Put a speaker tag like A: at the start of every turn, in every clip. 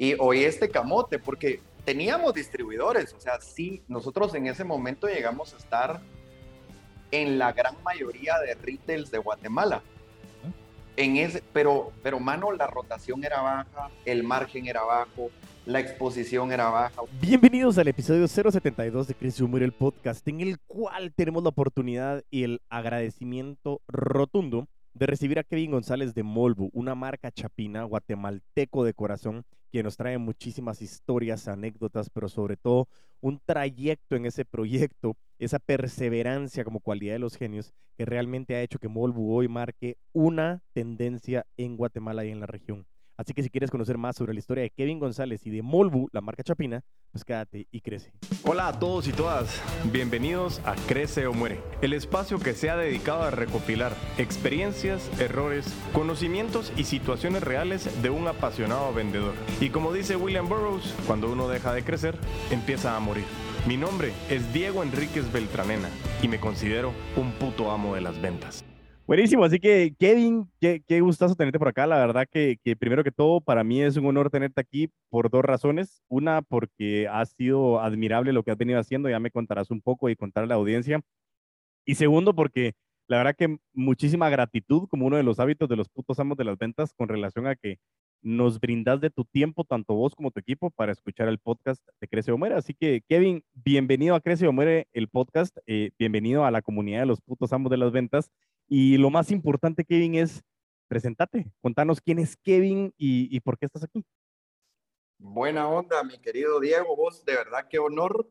A: y hoy este camote, porque teníamos distribuidores, o sea, sí, nosotros en ese momento llegamos a estar en la gran mayoría de retails de Guatemala. En ese, pero, pero, mano, la rotación era baja, el margen era bajo, la exposición era baja.
B: Bienvenidos al episodio 072 de Chris Humor, el podcast, en el cual tenemos la oportunidad y el agradecimiento rotundo de recibir a Kevin González de Molbu, una marca chapina guatemalteco de corazón que nos trae muchísimas historias, anécdotas, pero sobre todo un trayecto en ese proyecto, esa perseverancia como cualidad de los genios que realmente ha hecho que Molbu hoy marque una tendencia en Guatemala y en la región. Así que si quieres conocer más sobre la historia de Kevin González y de Molbu, la marca chapina, pues quédate y crece.
C: Hola a todos y todas, bienvenidos a Crece o Muere, el espacio que se ha dedicado a recopilar experiencias, errores, conocimientos y situaciones reales de un apasionado vendedor. Y como dice William Burroughs, cuando uno deja de crecer, empieza a morir. Mi nombre es Diego Enríquez Beltranena y me considero un puto amo de las ventas.
B: Buenísimo, así que Kevin, qué, qué gustazo tenerte por acá. La verdad que, que, primero que todo, para mí es un honor tenerte aquí por dos razones. Una, porque ha sido admirable lo que has venido haciendo, ya me contarás un poco y contar a la audiencia. Y segundo, porque la verdad que muchísima gratitud como uno de los hábitos de los putos amos de las ventas con relación a que nos brindas de tu tiempo, tanto vos como tu equipo, para escuchar el podcast de Crece o Muere. Así que, Kevin, bienvenido a Crece o Muere, el podcast. Eh, bienvenido a la comunidad de los putos amos de las ventas. Y lo más importante, Kevin, es presentate. Contanos quién es Kevin y, por qué estás aquí.
A: Buena onda, mi querido Diego. Vos, de verdad, qué honor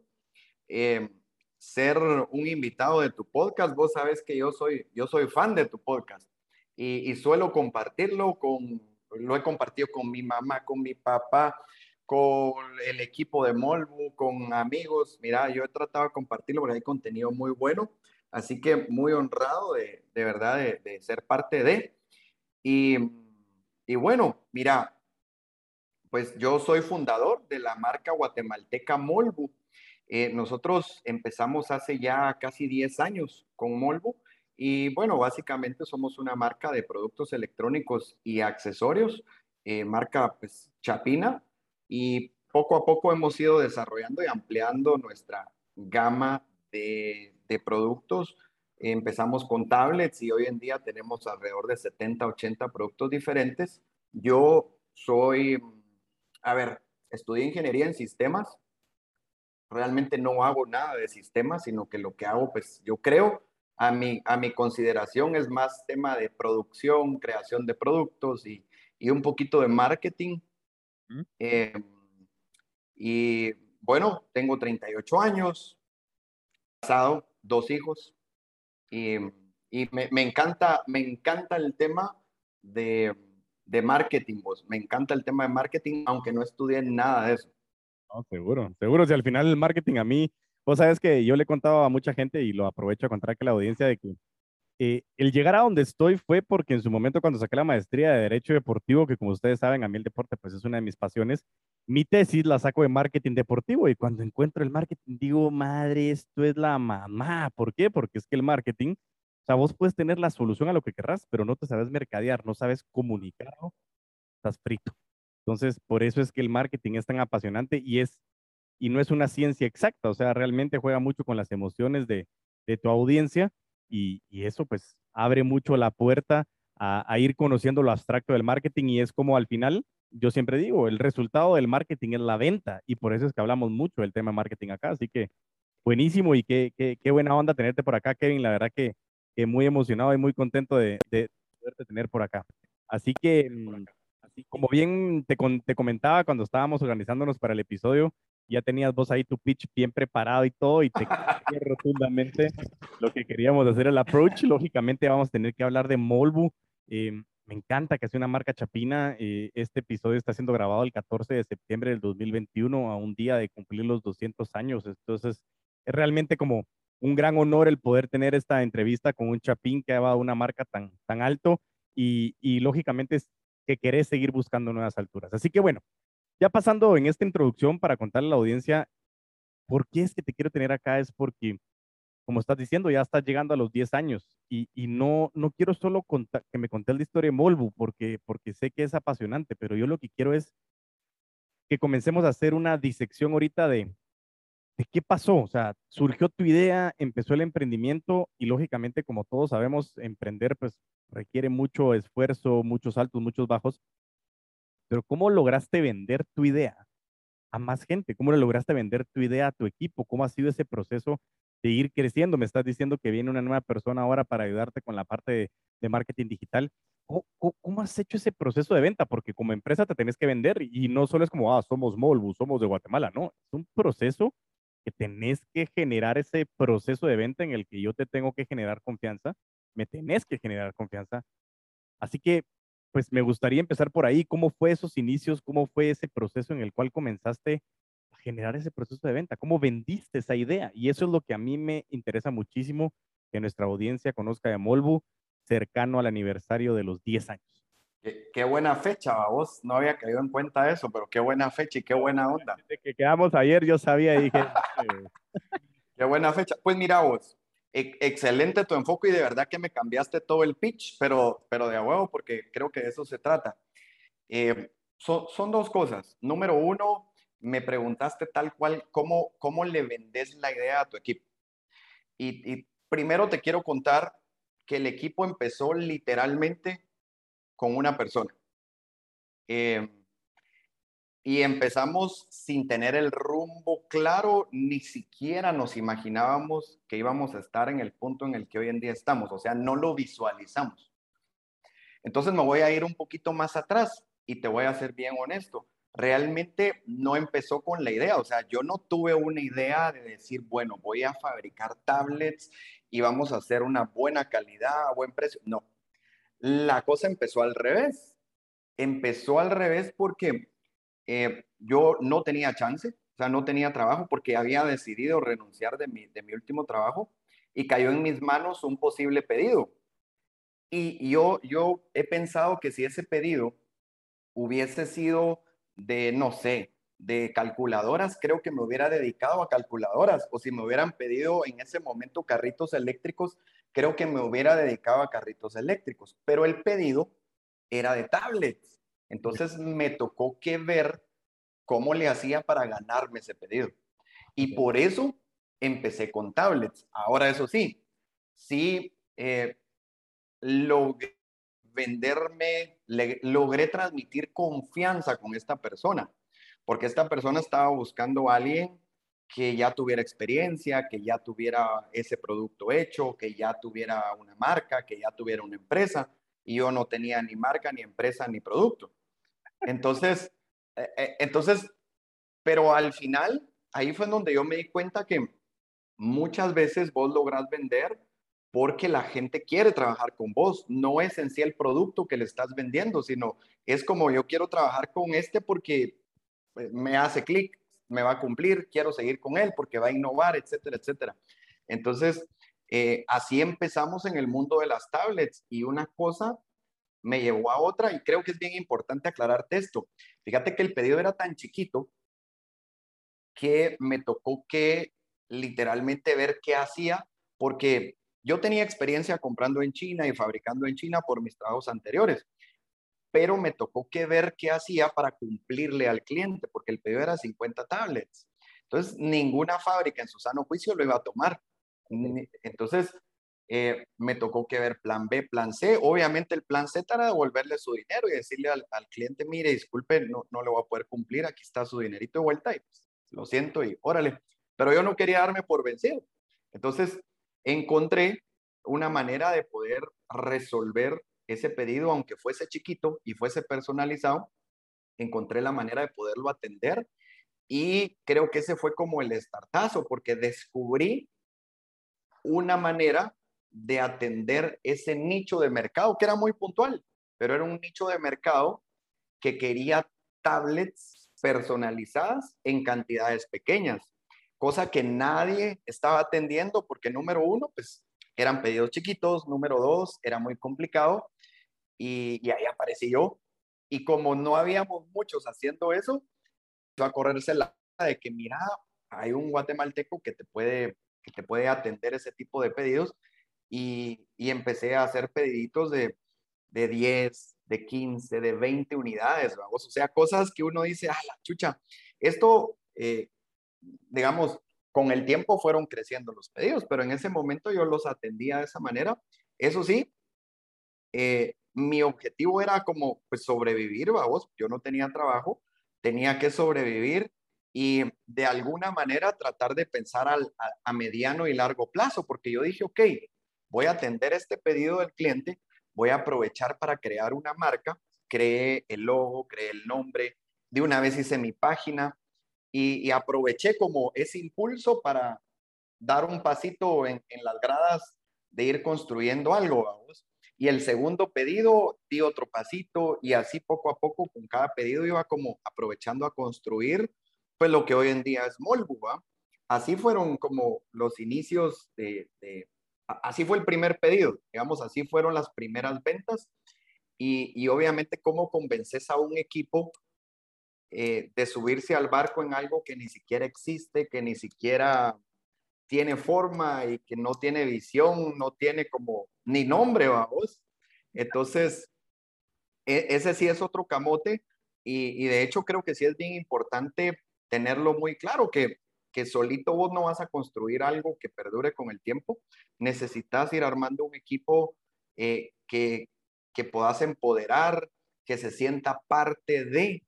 A: eh, ser un invitado de tu podcast. Vos sabes que yo soy, yo soy fan de tu podcast y, y suelo compartirlo con, lo he compartido con mi mamá, con mi papá, con el equipo de Molbu, con amigos. Mira, yo he tratado de compartirlo porque hay contenido muy bueno. Así que muy honrado de, de verdad de, ser parte de. Y, y, bueno, mira, pues yo soy fundador de la marca guatemalteca Molbu. Eh, nosotros empezamos hace ya casi 10 años con Molbu y bueno, básicamente somos una marca de productos electrónicos y accesorios, eh, marca pues Chapina y poco a poco hemos ido desarrollando y ampliando nuestra gama de de productos. Empezamos con tablets y hoy en día tenemos alrededor de 70, 80 productos diferentes. Yo soy, a ver, estudié ingeniería en sistemas. Realmente no hago nada de sistemas, sino que lo que hago, pues yo creo, a mi, a mi consideración es más tema de producción, creación de productos y, y un poquito de marketing. Eh, y bueno, tengo 38 años, casado, dos hijos y, y me, me, encanta, me encanta el tema de, de marketing, vos. me encanta el tema de marketing, aunque no estudié nada de eso.
B: No, seguro, seguro, si al final el marketing a mí, vos sabes que yo le he contado a mucha gente y lo aprovecho a contar que la audiencia de que eh, el llegar a donde estoy fue porque en su momento cuando saqué la maestría de Derecho Deportivo, que como ustedes saben, a mí el deporte pues es una de mis pasiones, mi tesis la saco de marketing deportivo y cuando encuentro el marketing digo, madre, esto es la mamá. ¿Por qué? Porque es que el marketing, o sea, vos puedes tener la solución a lo que querrás, pero no te sabes mercadear, no sabes comunicarlo, estás frito. Entonces, por eso es que el marketing es tan apasionante y es y no es una ciencia exacta, o sea, realmente juega mucho con las emociones de, de tu audiencia y, y, eso pues abre mucho la puerta a, a ir conociendo lo abstracto del marketing y es como al final yo siempre digo, el resultado del marketing es la venta y por eso es que hablamos mucho del tema marketing acá. Así que buenísimo y qué, qué, qué buena onda tenerte por acá, Kevin. La verdad que, que muy emocionado y muy contento de, de poderte tener por acá. Así que, mm, así como bien te, te comentaba cuando estábamos organizándonos para el episodio, ya tenías vos ahí tu pitch bien preparado y todo y te rotundamente lo que queríamos hacer el approach. Lógicamente vamos a tener que hablar de Molbu. Eh, me encanta que sea una marca chapina. Eh, este episodio está siendo grabado el 14 de septiembre del 2021, a un día de cumplir los 200 años. Entonces, es realmente como un gran honor el poder tener esta entrevista con un chapín que ha dado una marca tan, tan alto y, y lógicamente es que querés seguir buscando nuevas alturas. Así que bueno, ya pasando en esta introducción para contarle a la audiencia por qué es que te quiero tener acá, es porque como estás diciendo, ya estás llegando a los 10 años y, y no, no quiero solo contar, que me conté la historia de Molbu porque, porque sé que es apasionante, pero yo lo que quiero es que comencemos a hacer una disección ahorita de, de qué pasó. O sea, surgió tu idea, empezó el emprendimiento y lógicamente, como todos sabemos, emprender pues requiere mucho esfuerzo, muchos altos, muchos bajos. Pero ¿cómo lograste vender tu idea a más gente? ¿Cómo lograste vender tu idea a tu equipo? ¿Cómo ha sido ese proceso de ir creciendo? Me estás diciendo que viene una nueva persona ahora para ayudarte con la parte de, marketing digital. ¿Cómo, has hecho ese proceso de venta? Porque como empresa te tenés que vender y no solo es como, ah, somos Molbu, somos de Guatemala, no, es un proceso que tenés que generar ese proceso de venta en el que yo te tengo que generar confianza, me tenés que generar confianza. Así que, pues me gustaría empezar por ahí. ¿Cómo fue esos inicios? ¿Cómo fue ese proceso en el cual comenzaste a generar ese proceso de venta? ¿Cómo vendiste esa idea? Y eso es lo que a mí me interesa muchísimo que nuestra audiencia conozca de Molbu cercano al aniversario de los 10 años.
A: Qué, buena fecha, vos no había caído en cuenta eso, pero qué buena fecha y qué buena onda.
B: De que quedamos ayer, yo sabía y dije.
A: qué buena fecha. Pues mira vos, excelente tu enfoque y de verdad que me cambiaste todo el pitch, pero, pero de huevo, porque creo que de eso se trata. Eh, son dos cosas. Número uno, me preguntaste tal cual cómo, cómo le vendes la idea a tu equipo. Y, y primero te quiero contar que el equipo empezó literalmente con una persona. Eh, y empezamos sin tener el rumbo claro, ni siquiera nos imaginábamos que íbamos a estar en el punto en el que hoy en día estamos, o sea, no lo visualizamos. Entonces me voy a ir un poquito más atrás y te voy a ser bien honesto. Realmente no empezó con la idea, o sea, yo no tuve una idea de decir, bueno, voy a fabricar tablets y vamos a hacer una buena calidad, a buen precio. No, la cosa empezó al revés. Empezó al revés porque eh, yo no tenía chance, o sea, no tenía trabajo porque había decidido renunciar de mi, de mi último trabajo y cayó en mis manos un posible pedido. Y yo, yo he pensado que si ese pedido hubiese sido de, no sé, de calculadoras, creo que me hubiera dedicado a calculadoras. O si me hubieran pedido en ese momento carritos eléctricos, creo que me hubiera dedicado a carritos eléctricos. Pero el pedido era de tablets. Entonces me tocó que ver cómo le hacía para ganarme ese pedido. Y por eso empecé con tablets. Ahora, eso sí, sí eh, logré venderme, logré transmitir confianza con esta persona, porque esta persona estaba buscando a alguien que ya tuviera experiencia, que ya tuviera ese producto hecho, que ya tuviera una marca, que ya tuviera una empresa, y yo no tenía ni marca, ni empresa, ni producto. Entonces, eh, eh, entonces, pero al final, ahí fue donde yo me di cuenta que muchas veces vos lográs vender porque la gente quiere trabajar con vos. No es en sí el producto que le estás vendiendo, sino es como yo quiero trabajar con este porque pues, me hace clic, me va a cumplir, quiero seguir con él porque va a innovar, etcétera, etcétera. Entonces, eh, así empezamos en el mundo de las tablets y una cosa me llevó a otra y creo que es bien importante aclararte esto. Fíjate que el pedido era tan chiquito que me tocó que literalmente ver qué hacía, porque yo tenía experiencia comprando en China y fabricando en China por mis trabajos anteriores, pero me tocó que ver qué hacía para cumplirle al cliente, porque el pedido era 50 tablets. Entonces, ninguna fábrica en su sano juicio lo iba a tomar. Entonces, eh, me tocó que ver plan B, plan C. Obviamente el plan Z era devolverle su dinero y decirle al, cliente, mire, disculpe, no, no le voy a poder cumplir, aquí está su dinerito de vuelta y pues, lo siento y órale. Pero yo no quería darme por vencido. Entonces encontré una manera de poder resolver ese pedido, aunque fuese chiquito y fuese personalizado, encontré la manera de poderlo atender y creo que ese fue como el estartazo porque descubrí una manera de atender ese nicho de mercado que era muy puntual, pero era un nicho de mercado que quería tablets personalizadas en cantidades pequeñas, cosa que nadie estaba atendiendo porque número uno, pues eran pedidos chiquitos, número dos, era muy complicado y, ahí aparecí yo. Y como no habíamos muchos haciendo eso, iba a correrse la de que mira, hay un guatemalteco que te puede que te puede atender ese tipo de pedidos y, empecé a hacer pediditos de, de 10, de 15, de 20 unidades, vamos. O sea, cosas que uno dice, ah, la chucha, esto, eh, digamos, con el tiempo fueron creciendo los pedidos, pero en ese momento yo los atendía de esa manera. Eso sí, eh, mi objetivo era como pues sobrevivir, vamos, yo no tenía trabajo, tenía que sobrevivir y de alguna manera tratar de pensar al, a, mediano y largo plazo, porque yo dije, ok, voy a atender este pedido del cliente, voy a aprovechar para crear una marca, creé el logo, creé el nombre, de una vez hice mi página y, aproveché como ese impulso para dar un pasito en, las gradas de ir construyendo algo, vamos. Y el segundo pedido di otro pasito y así poco a poco con cada pedido iba como aprovechando a construir pues lo que hoy en día es Molbu, Así fueron como los inicios de, así fue el primer pedido, digamos, así fueron las primeras ventas y, y obviamente cómo convences a un equipo eh, de subirse al barco en algo que ni siquiera existe, que ni siquiera tiene forma y que no tiene visión, no tiene como ni nombre, vamos. Entonces, e, ese sí es otro camote y, y, de hecho creo que sí es bien importante tenerlo muy claro, que, que solito vos no vas a construir algo que perdure con el tiempo, necesitas ir armando un equipo eh, que, que puedas empoderar, que se sienta parte de,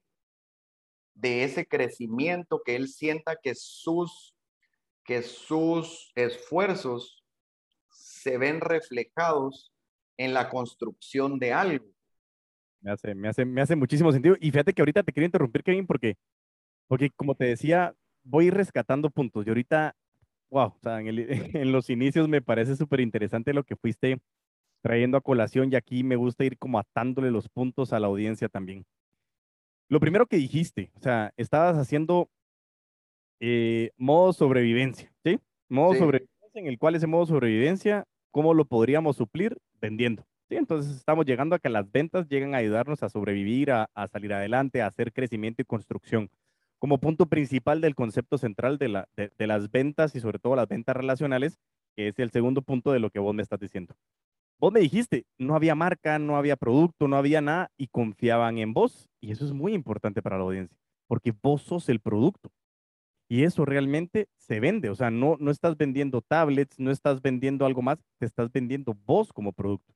A: de ese crecimiento, que él sienta que sus, que sus esfuerzos se ven reflejados en la construcción de algo.
B: Me hace, me hace, me hace muchísimo sentido. Y fíjate que ahorita te quería interrumpir, Kevin, porque porque como te decía, voy rescatando puntos. Y ahorita, wow, o sea, en, en los inicios me parece súper interesante lo que fuiste trayendo a colación y aquí me gusta ir como atándole los puntos a la audiencia también. Lo primero que dijiste, o sea, estabas haciendo eh, modo sobrevivencia, ¿sí? Modo sobrevivencia en el cual ese modo sobrevivencia, ¿cómo lo podríamos suplir? Vendiendo. ¿sí? Entonces estamos llegando a que las ventas lleguen a ayudarnos a sobrevivir, a, a salir adelante, a hacer crecimiento y construcción como punto principal del concepto central de, la, de, las ventas y sobre todo las ventas relacionales, que es el segundo punto de lo que vos me estás diciendo. Vos me dijiste, no había marca, no había producto, no había nada y confiaban en vos. Y eso es muy importante para la audiencia, porque vos sos el producto. Y eso realmente se vende. O sea, no, no estás vendiendo tablets, no estás vendiendo algo más, te estás vendiendo vos como producto.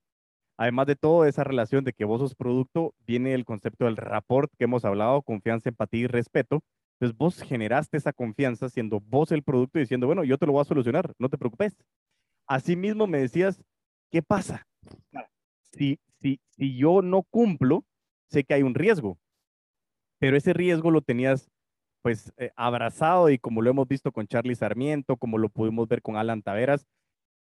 B: Además de todo, esa relación de que vos sos producto, viene el concepto del rapport que hemos hablado, confianza, empatía y respeto. Entonces vos generaste esa confianza siendo vos el producto y diciendo, bueno, yo te lo voy a solucionar, no te preocupes. Asimismo me decías, ¿qué pasa? Si, si, si yo no cumplo, sé que hay un riesgo, pero ese riesgo lo tenías pues eh, abrazado y como lo hemos visto con Charlie Sarmiento, como lo pudimos ver con Alan Taveras,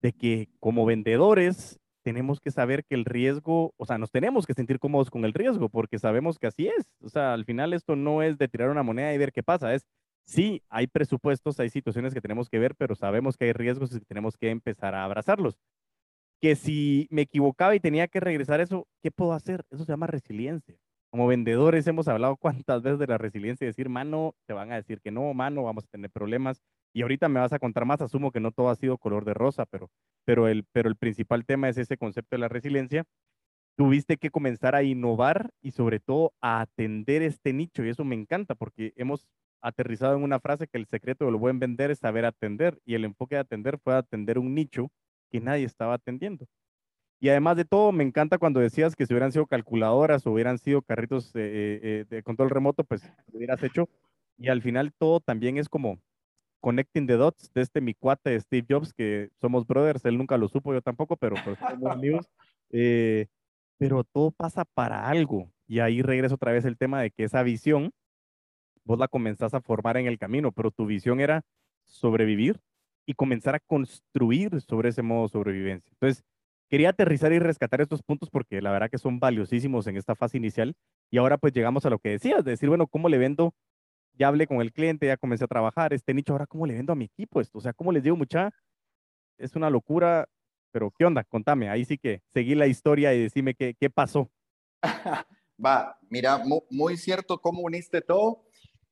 B: de que como vendedores tenemos que saber que el riesgo, o sea, nos tenemos que sentir cómodos con el riesgo porque sabemos que así es. O sea, al final esto no es de tirar una moneda y ver qué pasa, es sí, hay presupuestos, hay situaciones que tenemos que ver, pero sabemos que hay riesgos y tenemos que empezar a abrazarlos. Que si me equivocaba y tenía que regresar eso, ¿qué puedo hacer? Eso se llama resiliencia. Como vendedores hemos hablado cuántas veces de la resiliencia y decir, mano, te van a decir que no, mano, vamos a tener problemas. Y ahorita me vas a contar más, asumo que no todo ha sido color de rosa, pero, pero, el, pero el principal tema es ese concepto de la resiliencia. Tuviste que comenzar a innovar y sobre todo a atender este nicho y eso me encanta porque hemos aterrizado en una frase que el secreto del buen vender es saber atender y el enfoque de atender fue atender un nicho que nadie estaba atendiendo. Y además de todo, me encanta cuando decías que si hubieran sido calculadoras o hubieran sido carritos eh, eh, de control remoto, pues lo hubieras hecho. Y al final todo también es como connecting the dots de este mi cuate de Steve Jobs, que somos brothers, él nunca lo supo, yo tampoco, pero pues somos amigos. Eh, pero todo pasa para algo. Y ahí regresa otra vez el tema de que esa visión, vos la comenzás a formar en el camino, pero tu visión era sobrevivir y comenzar a construir sobre ese modo de sobrevivencia. Entonces, Quería aterrizar y rescatar estos puntos porque la verdad que son valiosísimos en esta fase inicial. Y ahora pues llegamos a lo que decías, de decir, bueno, ¿cómo le vendo? Ya hablé con el cliente, ya comencé a trabajar este nicho, ahora ¿cómo le vendo a mi equipo esto? O sea, ¿cómo les digo mucha? Es una locura, pero ¿qué onda? Contame, ahí sí que seguí la historia y decime qué, qué pasó.
A: Va, mira, muy, cierto cómo uniste todo.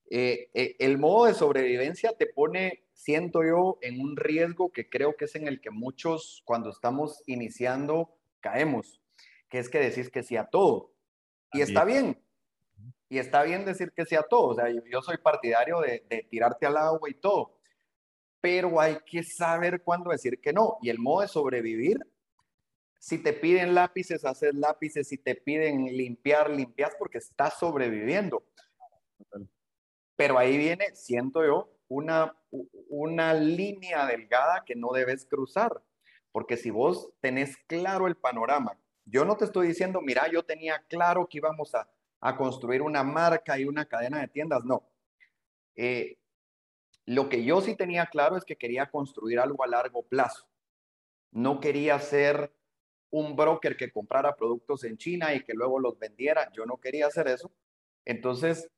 A: Eh, eh, el modo de sobrevivencia te pone siento yo en un riesgo que creo que es en el que muchos cuando estamos iniciando caemos, que es que decís que sí a todo. Y está bien. Y está bien decir que sea todo. O sea, yo, soy partidario de, de tirarte al agua y todo. Pero hay que saber cuándo decir que no. Y el modo de sobrevivir si te piden lápices, haces lápices. Si te piden limpiar, limpias porque estás sobreviviendo. Pero ahí viene, siento yo, una, una línea delgada que no debes cruzar. Porque si vos tenés claro el panorama, yo no te estoy diciendo, mira, yo tenía claro que íbamos a, construir una marca y una cadena de tiendas, no. Eh, lo que yo sí tenía claro es que quería construir algo a largo plazo. No quería ser un broker que comprara productos en China y que luego los vendiera. Yo no quería hacer eso. Entonces,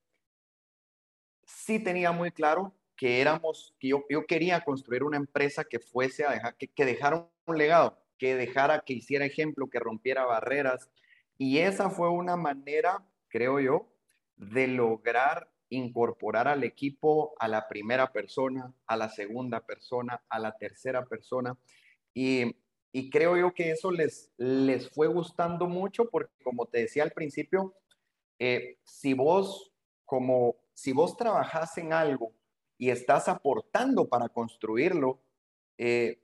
A: sí tenía muy claro que éramos, que yo, yo quería construir una empresa que fuese a dejar, que dejara un legado, que dejara, que hiciera ejemplo, que rompiera barreras. Y esa fue una manera, creo yo, de lograr incorporar al equipo a la primera persona, a la segunda persona, a la tercera persona. Y y creo yo que eso les, les fue gustando mucho porque, como te decía al principio, eh, si vos, como, si vos trabajas en algo y estás aportando para construirlo, eh,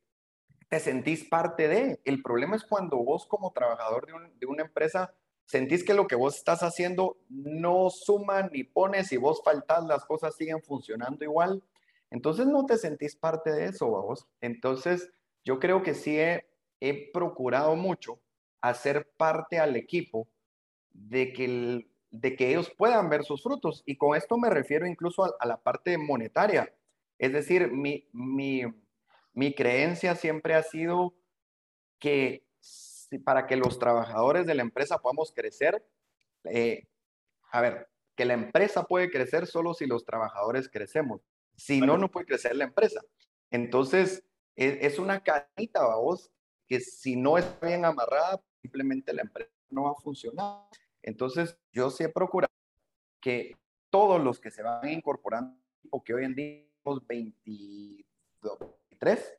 A: te sentís parte de. El problema es cuando vos como trabajador de, de, una empresa sentís que lo que vos estás haciendo no suma ni pones y vos faltás, las cosas siguen funcionando igual. Entonces no te sentís parte de eso, vos. Entonces yo creo que sí he, he procurado mucho hacer parte al equipo de que, de que ellos puedan ver sus frutos. Y con esto me refiero incluso a, la parte monetaria. Es decir, mi, mi, mi, creencia siempre ha sido que para que los trabajadores de la empresa podamos crecer, eh, a ver, que la empresa puede crecer solo si los trabajadores crecemos. Si no, no puede crecer la empresa. Entonces, es, es una canita, vos, que si no está bien amarrada, simplemente la empresa no va a funcionar. Entonces, yo sí he procurado que todos los que se van incorporando, que hoy en día somos 23,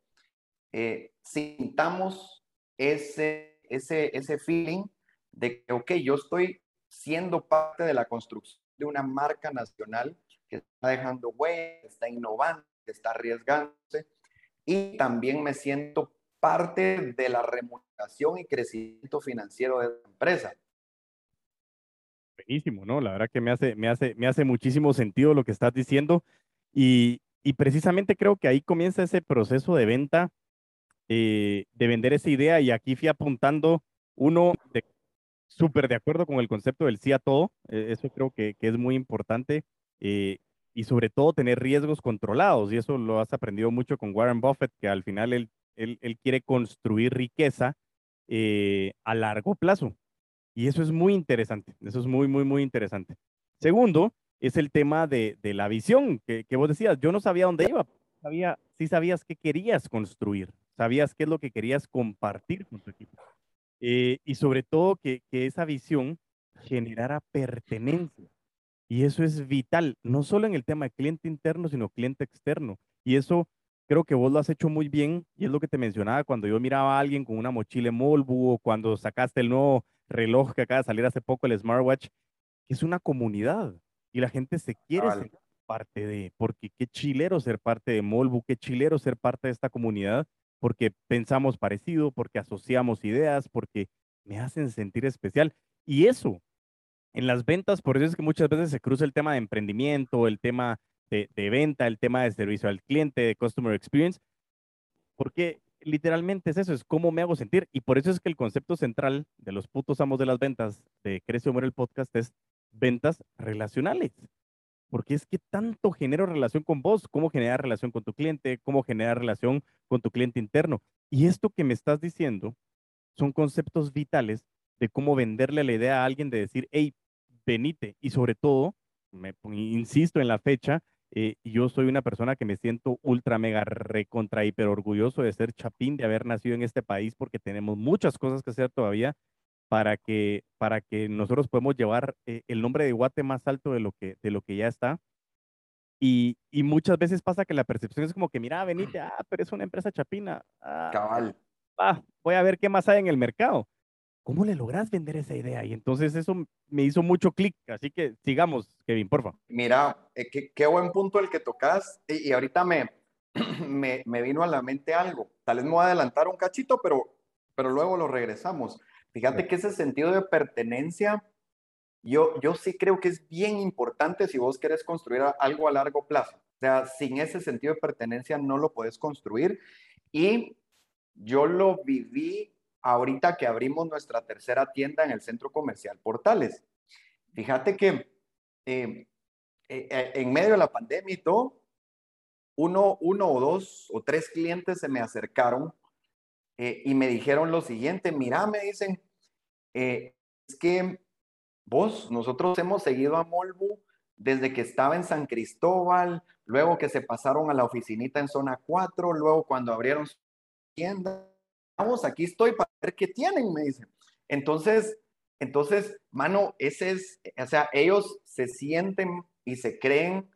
A: eh, sintamos ese, ese, ese feeling de que, ok, yo estoy siendo parte de la construcción de una marca nacional que está dejando huella, está innovando, está arriesgándose, y también me siento parte de la remuneración y crecimiento financiero de la empresa.
B: Buenísimo, ¿no? La verdad que me hace, me hace, me hace muchísimo sentido lo que estás diciendo y, y precisamente creo que ahí comienza ese proceso de venta, eh, de vender esa idea y aquí fui apuntando uno de súper de acuerdo con el concepto del sí a todo, eh, eso creo que, que, es muy importante eh, y sobre todo tener riesgos controlados y eso lo has aprendido mucho con Warren Buffett, que al final él él, quiere construir riqueza eh, a largo plazo. Y eso es muy interesante, eso es muy, muy, muy interesante. Segundo, es el tema de, la visión que, vos decías. Yo no sabía dónde iba, sabía, sí sabías qué querías construir, sabías qué es lo que querías compartir con tu equipo. Eh, y sobre todo que, que esa visión generara pertenencia. Y eso es vital, no solo en el tema de cliente interno, sino cliente externo. Y eso creo que vos lo has hecho muy bien y es lo que te mencionaba cuando yo miraba a alguien con una mochila Molbu o cuando sacaste el nuevo reloj que acaba de salir hace poco, el smartwatch, que es una comunidad y la gente se quiere ser parte de, porque qué chilero ser parte de Molbu, qué chilero ser parte de esta comunidad, porque pensamos parecido, porque asociamos ideas, porque me hacen sentir especial. Y eso, en las ventas, por eso es que muchas veces se cruza el tema de emprendimiento, el tema de, venta, el tema de servicio al cliente, de customer experience, porque literalmente es eso, es cómo me hago sentir. Y por eso es que el concepto central de los putos amos de las ventas de Crece Muere el podcast es ventas relacionales. Porque es que tanto genero relación con vos, cómo generar relación con tu cliente, cómo generar relación con tu cliente interno. Y esto que me estás diciendo son conceptos vitales de cómo venderle la idea a alguien de decir, hey, venite. Y sobre todo, me insisto en la fecha, eh, yo soy una persona que me siento ultra, mega, recontra, hiper orgulloso de ser chapín, de haber nacido en este país, porque tenemos muchas cosas que hacer todavía para que, para que nosotros podamos llevar eh, el nombre de Guate más alto de lo que, de lo que ya está. Y, y, muchas veces pasa que la percepción es como que, mira, venite, ah, pero es una empresa chapina. Ah,
A: Cabal.
B: Ah, voy a ver qué más hay en el mercado. ¿cómo le logras vender esa idea? Y entonces eso me hizo mucho clic. Así que sigamos, Kevin, porfa.
A: Mira, eh, qué, qué, buen punto el que tocas. Y, y ahorita me, me, me, vino a la mente algo. Tal vez me voy a adelantar un cachito, pero, pero luego lo regresamos. Fíjate que ese sentido de pertenencia, yo, yo sí creo que es bien importante si vos querés construir algo a largo plazo. O sea, sin ese sentido de pertenencia no lo puedes construir. Y yo lo viví ahorita que abrimos nuestra tercera tienda en el centro comercial Portales. Fíjate que eh, eh en medio de la pandemia y todo, uno, uno o dos o tres clientes se me acercaron eh, y me dijeron lo siguiente, mira, me dicen, eh, es que vos, nosotros hemos seguido a Molbu desde que estaba en San Cristóbal, luego que se pasaron a la oficinita en zona 4, luego cuando abrieron su tienda, vamos, aquí estoy para ver qué tienen, me dicen. Entonces, entonces, mano, ese es, o sea, ellos se sienten y se creen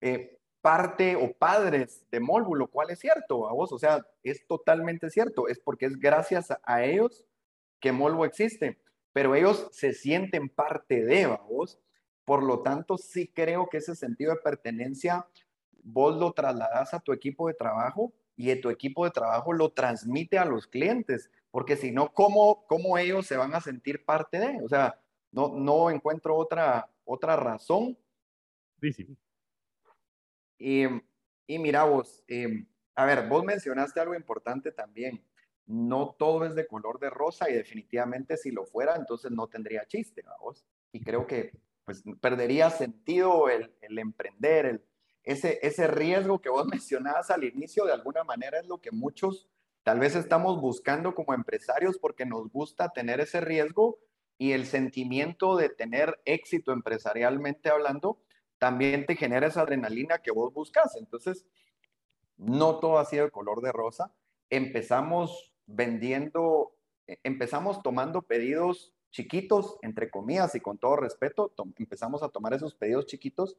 A: eh, parte o padres de Molbu, lo cual es cierto a vos, o sea, es totalmente cierto, es porque es gracias a, ellos que Molbu existe, pero ellos se sienten parte de vos, por lo tanto, sí creo que ese sentido de pertenencia vos lo trasladas a tu equipo de trabajo y tu equipo de trabajo lo transmite a los clientes, porque si no, ¿cómo, ¿cómo ellos se van a sentir parte de? O sea, no, no encuentro otra, otra razón.
B: Sí, sí.
A: Y, y mira vos, eh, a ver, vos mencionaste algo importante también. No todo es de color de rosa y definitivamente si lo fuera, entonces no tendría chiste, vos. Y creo que pues perdería sentido el, el emprender, el, ese, ese riesgo que vos mencionabas al inicio, de alguna manera es lo que muchos tal vez estamos buscando como empresarios porque nos gusta tener ese riesgo y el sentimiento de tener éxito empresarialmente hablando también te genera esa adrenalina que vos buscas. Entonces, no todo ha sido de color de rosa. Empezamos vendiendo, eh, empezamos tomando pedidos chiquitos, entre comillas y con todo respeto, empezamos a tomar esos pedidos chiquitos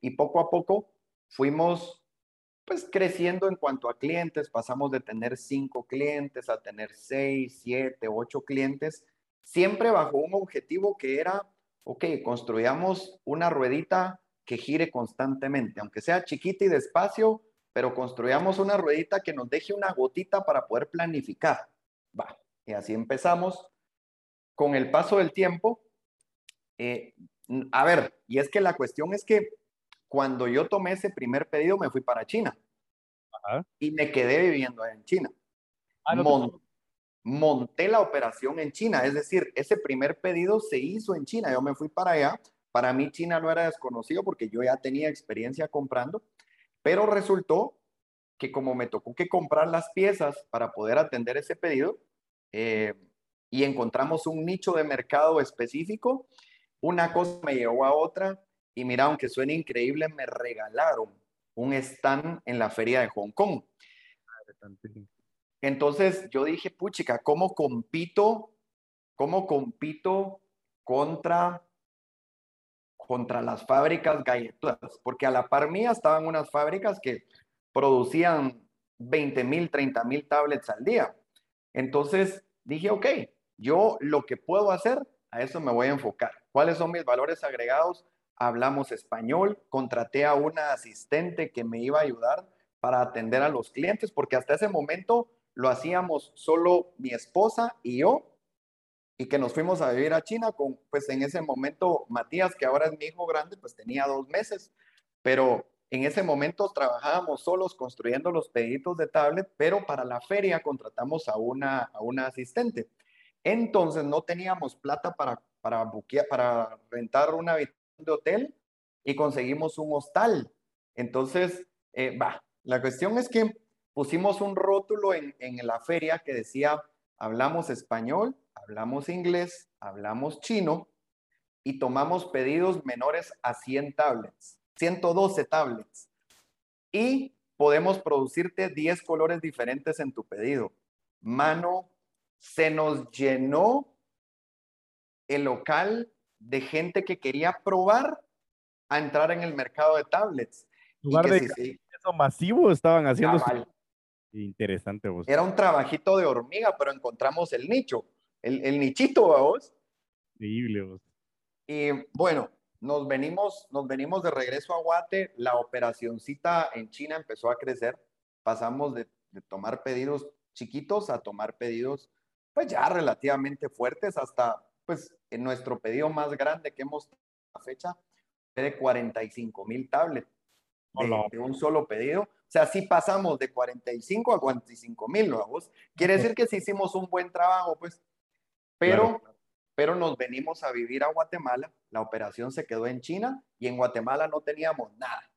A: y poco a poco fuimos pues creciendo en cuanto a clientes, pasamos de tener cinco clientes a tener seis, siete, ocho clientes, siempre bajo un objetivo que era, ok, construyamos una ruedita que gire constantemente, aunque sea chiquita y despacio, pero construyamos una ruedita que nos deje una gotita para poder planificar. Va, y así empezamos. Con el paso del tiempo, eh, a ver, y es que la cuestión es que cuando yo tomé ese primer pedido me fui para China y me quedé viviendo en China. Ah, monté la operación en China, es decir, ese primer pedido se hizo en China. Yo me fui para allá para mí China no era desconocido porque yo ya tenía experiencia comprando, pero resultó que como me tocó que comprar las piezas para poder atender ese pedido eh, y encontramos un nicho de mercado específico, una cosa me llevó a otra y mira, aunque suene increíble, me regalaron un stand en la feria de Hong Kong. Entonces yo dije, puchica, ¿cómo compito? ¿Cómo compito contra contra las fábricas galletudas, porque a la par mía estaban unas fábricas que producían 20 mil, 30 mil tablets al día. Entonces dije, ok, yo lo que puedo hacer, a eso me voy a enfocar. ¿Cuáles son mis valores agregados? Hablamos español, contraté a una asistente que me iba a ayudar para atender a los clientes, porque hasta ese momento lo hacíamos solo mi esposa y yo y que nos fuimos a vivir a China con, pues en ese momento, Matías, que ahora es mi hijo grande, pues tenía dos meses, pero en ese momento trabajábamos solos construyendo los pedidos de tablet, pero para la feria contratamos a una, a una asistente. Entonces no teníamos plata para, para, buquear, para rentar una habitación de hotel y conseguimos un hostal. Entonces, eh, va, la cuestión es que pusimos un rótulo en, en la feria que decía, hablamos español, hablamos inglés, hablamos chino y tomamos pedidos menores a 100 tablets, 112 tablets. Y podemos producirte 10 colores diferentes en tu pedido. Mano, se nos llenó el local de gente que quería probar a entrar en el mercado de tablets.
B: Lugar de eso masivo estaban haciendo. Interesante vos.
A: Era un trabajito de hormiga, pero encontramos el nicho. El, el nichito, vos.
B: Increíble, vos.
A: Y bueno, nos venimos, nos venimos de regreso a Guate, la operacioncita en China empezó a crecer, pasamos de, de tomar pedidos chiquitos a tomar pedidos pues ya relativamente fuertes hasta pues en nuestro pedido más grande que hemos a la fecha de 45 mil tablets de, de, un solo pedido. O sea, sí pasamos de 45 a 45 mil, vamos. Quiere decir que sí hicimos un buen trabajo, pues. Pero, claro. pero nos venimos a vivir a Guatemala. La operación se quedó en China y en Guatemala no teníamos nada.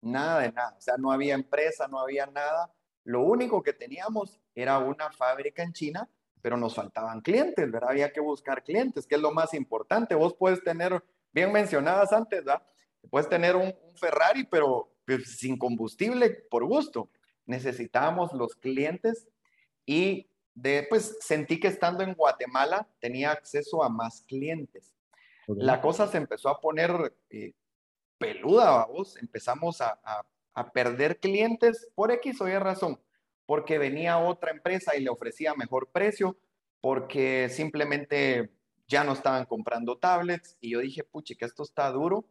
A: Nada de nada. O sea, no había empresa, no había nada. Lo único que teníamos era una fábrica en China, pero nos faltaban clientes, ¿verdad? Había que buscar clientes, que es lo más importante. Vos puedes tener, bien mencionadas antes, ¿verdad? Puedes tener un, un Ferrari, pero pues, sin combustible por gusto. Necesitábamos los clientes y de, pues sentí que estando en Guatemala tenía acceso a más clientes. Okay. La cosa se empezó a poner eh, peluda, vos. Empezamos a, a, a, perder clientes por X o Y razón, porque venía otra empresa y le ofrecía mejor precio, porque simplemente ya no estaban comprando tablets y yo dije, puche, que esto está duro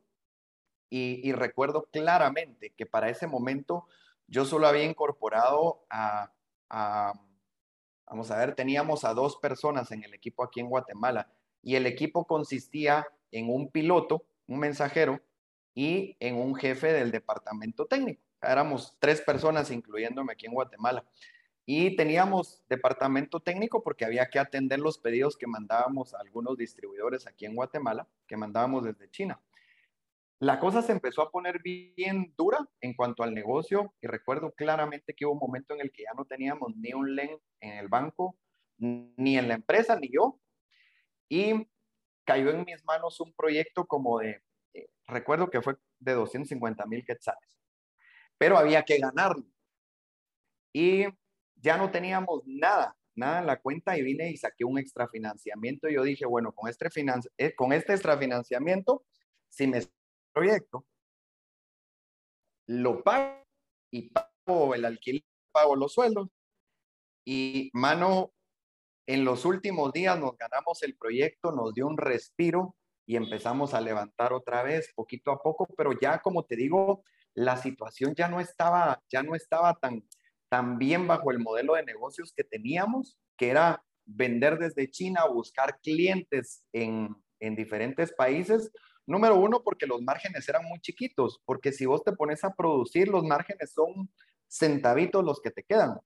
A: y, y, recuerdo claramente que para ese momento yo solo había incorporado a, a, vamos a ver, teníamos a dos personas en el equipo aquí en Guatemala y el equipo consistía en un piloto, un mensajero y en un jefe del departamento técnico. Éramos tres personas, incluyéndome aquí en Guatemala. Y teníamos departamento técnico porque había que atender los pedidos que mandábamos a algunos distribuidores aquí en Guatemala, que mandábamos desde China. La cosa se empezó a poner bien dura en cuanto al negocio y recuerdo claramente que hubo un momento en el que ya no teníamos ni un LEN en el banco, ni en la empresa, ni yo. Y cayó en mis manos un proyecto como de, eh, recuerdo que fue de 250 mil quetzales, pero había que ganarlo. Y ya no teníamos nada, nada en la cuenta y vine y saqué un extrafinanciamiento y yo dije, bueno, con este, financi eh, con este extrafinanciamiento, si me proyecto, lo pago y pago el alquiler, pago los sueldos. Y mano, en los últimos días nos ganamos el proyecto, nos dio un respiro y empezamos a levantar otra vez poquito a poco, pero ya como te digo, la situación ya no estaba, ya no estaba tan, tan bien bajo el modelo de negocios que teníamos, que era vender desde China, buscar clientes en, en diferentes países, Número uno, porque los márgenes eran muy chiquitos, porque si vos te pones a producir, los márgenes son centavitos los que te quedan.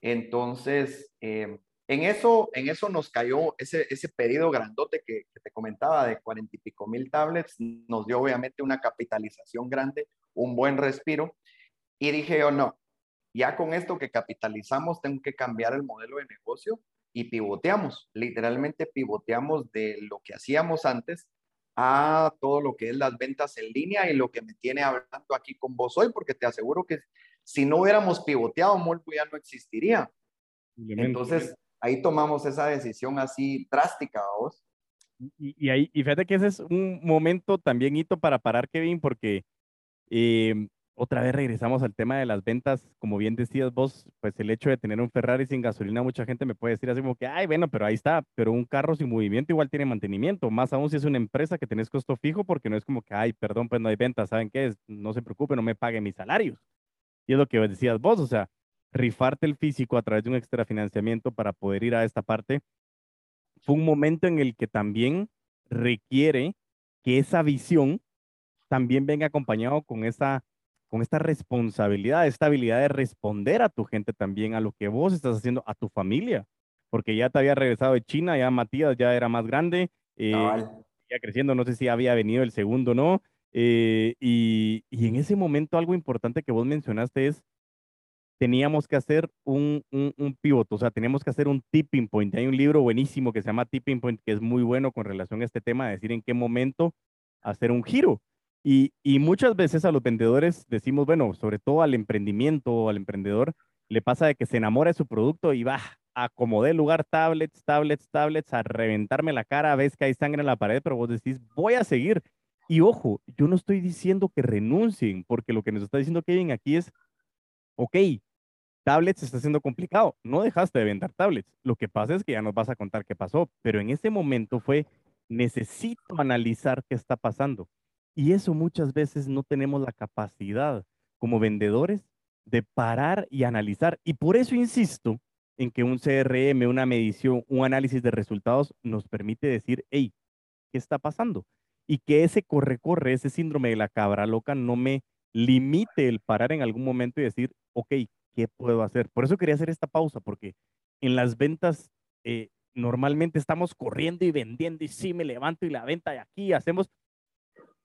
A: Entonces, eh, en, eso, en eso nos cayó ese, ese pedido grandote que, que te comentaba de cuarenta y pico mil tablets, nos dio obviamente una capitalización grande, un buen respiro. Y dije yo, no, ya con esto que capitalizamos, tengo que cambiar el modelo de negocio y pivoteamos, literalmente pivoteamos de lo que hacíamos antes a todo lo que es las ventas en línea y lo que me tiene hablando aquí con vos hoy, porque te aseguro que si no hubiéramos pivoteado, Molpo ya no existiría. Entonces, ahí tomamos esa decisión así drástica, vos.
B: Y, y, ahí, y fíjate que ese es un momento también hito para parar, Kevin, porque eh, otra vez regresamos al tema de las ventas, como bien decías vos, pues el hecho de tener un Ferrari sin gasolina, mucha gente me puede decir así como que, ay, bueno, pero ahí está, pero un carro sin movimiento igual tiene mantenimiento, más aún si es una empresa que tenés costo fijo, porque no es como que, ay, perdón, pues no hay ventas, ¿saben qué? No se preocupe, no me paguen mis salarios. Y es lo que decías vos, o sea, rifarte el físico a través de un extrafinanciamiento para poder ir a esta parte, fue un momento en el que también requiere que esa visión también venga acompañado con esa con esta responsabilidad, esta habilidad de responder a tu gente también, a lo que vos estás haciendo, a tu familia, porque ya te había regresado de China, ya Matías ya era más grande, eh, ya creciendo, no sé si había venido el segundo, ¿no? Eh, y, y, en ese momento algo importante que vos mencionaste es, teníamos que hacer un, un, un pivote, o sea, teníamos que hacer un tipping point. Hay un libro buenísimo que se llama Tipping Point, que es muy bueno con relación a este tema, de decir en qué momento hacer un giro. Y, y, muchas veces a los vendedores decimos, bueno, sobre todo al emprendimiento, al emprendedor, le pasa de que se enamora de su producto y va a acomodar el lugar, tablets, tablets, tablets, a reventarme la cara, ves que hay sangre en la pared, pero vos decís, voy a seguir. Y ojo, yo no estoy diciendo que renuncien, porque lo que nos está diciendo Kevin aquí es, ok, tablets está siendo complicado. No dejaste de vender tablets. Lo que pasa es que ya nos vas a contar qué pasó, pero en ese momento fue, necesito analizar qué está pasando. Y eso muchas veces no tenemos la capacidad como vendedores de parar y analizar. Y por eso insisto en que un CRM, una medición, un análisis de resultados nos permite decir, hey, ¿qué está pasando? Y que ese corre-corre, ese síndrome de la cabra loca no me limite el parar en algún momento y decir, ok, ¿qué puedo hacer? Por eso quería hacer esta pausa, porque en las ventas eh, normalmente estamos corriendo y vendiendo y sí, me levanto y la venta de aquí, hacemos...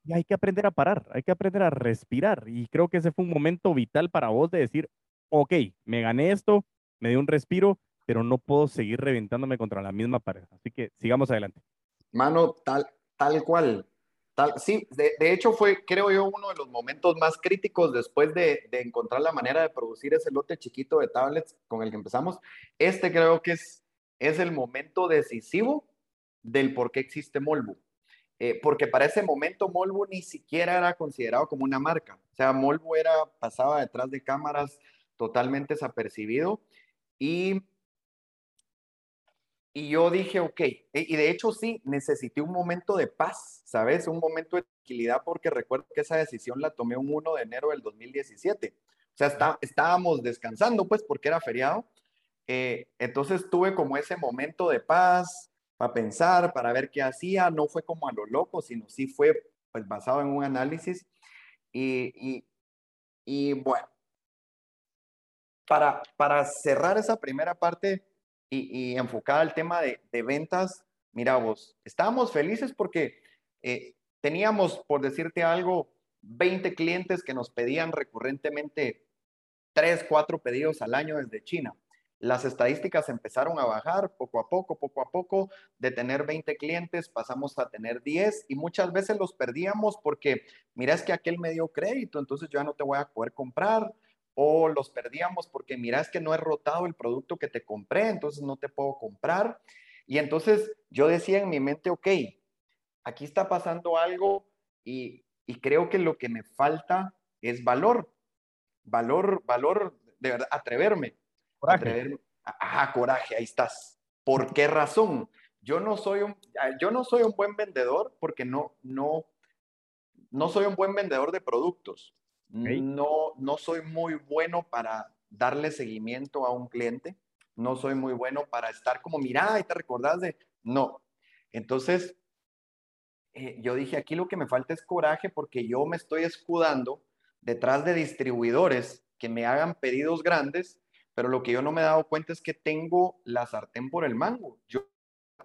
B: Y hay que aprender a parar, hay que aprender a respirar. Y creo que ese fue un momento vital para vos de decir, ok, me gané esto, me dio un respiro, pero no puedo seguir reventándome contra la misma pared. Así que sigamos adelante.
A: Mano, tal, tal cual. Tal, sí, de, hecho fue, creo yo, uno de los momentos más críticos después de, de, encontrar la manera de producir ese lote chiquito de tablets con el que empezamos. Este creo que es, es el momento decisivo del por qué existe Molbu. Eh, porque para ese momento Molbu ni siquiera era considerado como una marca. O sea, Molbu era, pasaba detrás de cámaras totalmente desapercibido y y yo dije, ok, e, y de hecho sí, necesité un momento de paz, ¿sabes? Un momento de tranquilidad porque recuerdo que esa decisión la tomé un 1 de enero del 2017. O sea, está, estábamos descansando pues porque era feriado. Eh, entonces tuve como ese momento de paz para pensar, para ver qué hacía. No fue como a lo loco, sino sí fue pues basado en un análisis. Y, y, bueno, para, para cerrar esa primera parte, y, y enfocada al tema de, de, ventas, mira vos, estábamos felices porque eh, teníamos, por decirte algo, 20 clientes que nos pedían recurrentemente 3, 4 pedidos al año desde China. Las estadísticas empezaron a bajar poco a poco, poco a poco. De tener 20 clientes pasamos a tener 10 y muchas veces los perdíamos porque, mira, es que aquel me dio crédito, entonces yo ya no te voy a poder comprar o los perdíamos porque miras que no he rotado el producto que te compré, entonces no te puedo comprar. Y entonces yo decía en mi mente, ok, aquí está pasando algo y, y creo que lo que me falta es valor, valor, valor, de verdad, atreverme.
B: Coraje.
A: atreverme. Ajá, coraje, ahí estás. ¿Por qué razón? Yo no soy un, yo no soy un buen vendedor porque no, no, no soy un buen vendedor de productos. Okay. No, no soy muy bueno para darle seguimiento a un cliente. No soy muy bueno para estar como, mira, y te recordás de... No. Entonces, eh, yo dije, aquí lo que me falta es coraje porque yo me estoy escudando detrás de distribuidores que me hagan pedidos grandes, pero lo que yo no me he dado cuenta es que tengo la sartén por el mango. Yo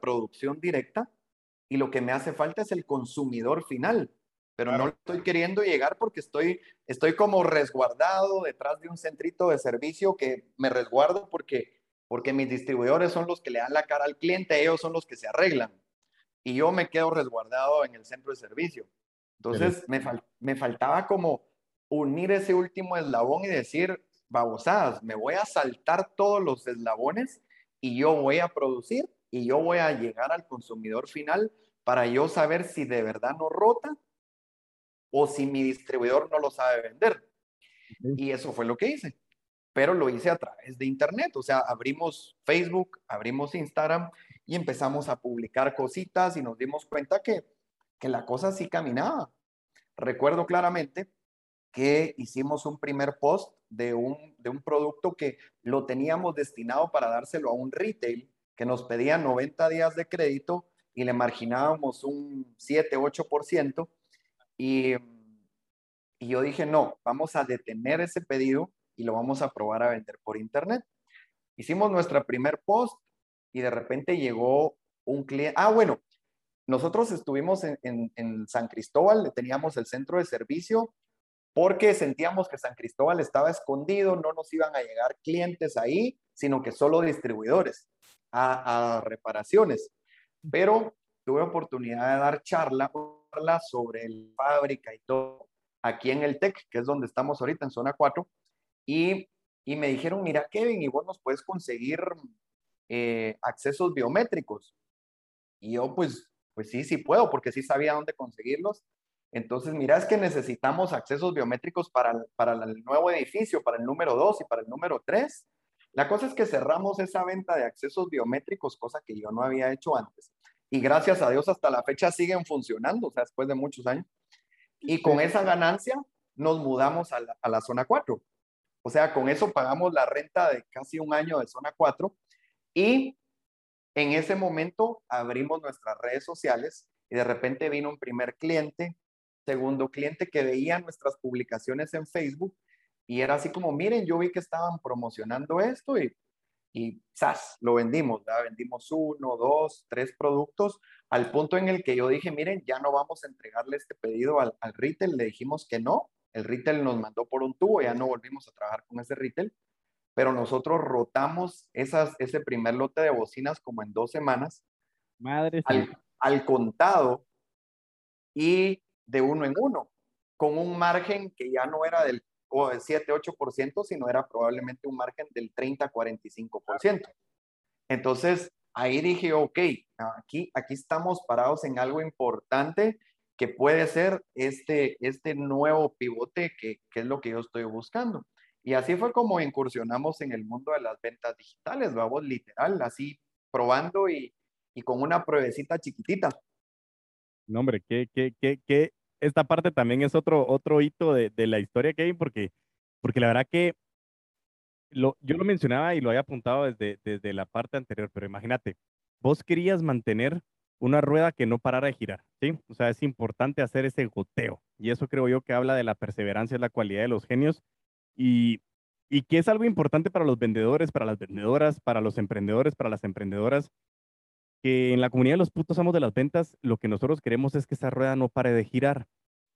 A: producción directa y lo que me hace falta es el consumidor final pero claro. no estoy queriendo llegar porque estoy, estoy como resguardado detrás de un centrito de servicio que me resguardo porque, porque mis distribuidores son los que le dan la cara al cliente, ellos son los que se arreglan. Y yo me quedo resguardado en el centro de servicio. Entonces me, fal me faltaba como unir ese último eslabón y decir, babosadas, me voy a saltar todos los eslabones y yo voy a producir y yo voy a llegar al consumidor final para yo saber si de verdad no rota o si mi distribuidor no lo sabe vender. Y eso fue lo que hice. Pero lo hice a través de Internet. O sea, abrimos Facebook, abrimos Instagram y empezamos a publicar cositas y nos dimos cuenta que, que la cosa sí caminaba. Recuerdo claramente que hicimos un primer post de un, de un producto que lo teníamos destinado para dárselo a un retail que nos pedía 90 días de crédito y le marginábamos un 7, 8%. Y, y yo dije, no, vamos a detener ese pedido y lo vamos a probar a vender por internet. Hicimos nuestra primer post y de repente llegó un cliente. Ah, bueno, nosotros estuvimos en, en, en, San Cristóbal, teníamos el centro de servicio porque sentíamos que San Cristóbal estaba escondido, no nos iban a llegar clientes ahí, sino que solo distribuidores a, a reparaciones. Pero tuve oportunidad de dar charla sobre la fábrica y todo aquí en el TEC, que es donde estamos ahorita, en zona 4, y, y me dijeron, mira Kevin, y vos nos puedes conseguir eh, accesos biométricos. Y yo pues, pues sí, sí puedo, porque sí sabía dónde conseguirlos. Entonces, mira, es que necesitamos accesos biométricos para, para el nuevo edificio, para el número 2 y para el número 3. La cosa es que cerramos esa venta de accesos biométricos, cosa que yo no había hecho antes. Y gracias a Dios hasta la fecha siguen funcionando, o sea, después de muchos años. Y con esa ganancia nos mudamos a la, a la zona 4. O sea, con eso pagamos la renta de casi un año de zona 4 y en ese momento abrimos nuestras redes sociales y de repente vino un primer cliente, segundo cliente que veía nuestras publicaciones en Facebook y era así como, miren, yo vi que estaban promocionando esto y, y ¡zas! Lo vendimos, ¿verdad? vendimos uno, dos, tres productos al punto en el que yo dije, miren, ya no vamos a entregarle este pedido al, al retail, le dijimos que no, el retail nos mandó por un tubo, ya no volvimos a trabajar con ese retail pero nosotros rotamos esas, ese primer lote de bocinas como en dos semanas.
B: Madre
A: al, al, contado y de uno en uno, con un margen que ya no era del 7-8%, sino era probablemente un margen del 30-45%. Entonces, ahí dije, ok, aquí, aquí estamos parados en algo importante que puede ser este, este nuevo pivote que, que es lo que yo estoy buscando. Y así fue como incursionamos en el mundo de las ventas digitales, vamos, literal, así probando y, y con una pruebecita chiquitita.
B: No, hombre, que, que, que, que esta parte también es otro, otro hito de, de la historia, Kevin, porque, porque la verdad que lo, yo lo mencionaba y lo había apuntado desde, desde la parte anterior, pero imagínate, vos querías mantener una rueda que no parara de girar, ¿sí? O sea, es importante hacer ese goteo. Y eso creo yo que habla de la perseverancia, la cualidad de los genios y, y que es algo importante para los vendedores, para las vendedoras, para los emprendedores, para las emprendedoras, que en la comunidad de los putos amos de las ventas, lo que nosotros queremos es que esa rueda no pare de girar.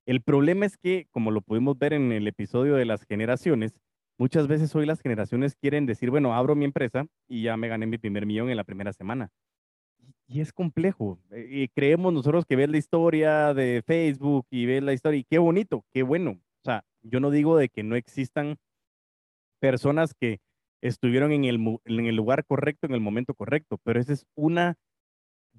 B: El problema es que, como lo pudimos ver en el episodio de las generaciones, muchas veces hoy las generaciones quieren decir, bueno, abro mi empresa y ya me gané mi primer millón en la primera semana. Y es complejo. Eh, y creemos nosotros que ves la historia de Facebook y ves la historia y qué bonito, qué bueno. O sea, yo no digo de que no existan personas que estuvieron en el, en el lugar correcto en el momento correcto, pero esa es una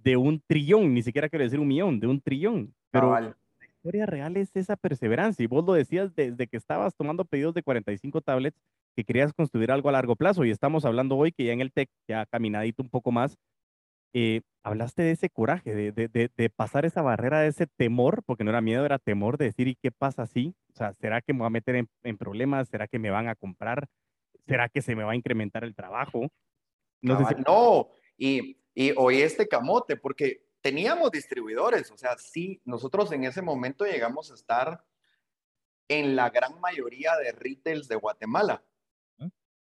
B: de un trillón, ni siquiera quiero decir un millón, de un trillón. Pero la historia real es esa perseverancia. Y vos lo decías desde que estabas tomando pedidos de 45 tablets, que querías construir algo a largo plazo. Y estamos hablando hoy que ya en el TEC, ya caminadito un poco más, eh, hablaste de ese coraje, de, de, de, pasar esa barrera, de ese temor, porque no era miedo, era temor de decir, ¿y qué pasa así? O sea, ¿será que me voy a meter en, en problemas? ¿Será que me van a comprar? ¿Será que se me va a incrementar el trabajo?
A: No, sé si... no. Y, y hoy este camote, porque teníamos distribuidores, o sea, sí, nosotros en ese momento llegamos a estar en la gran mayoría de retails de Guatemala.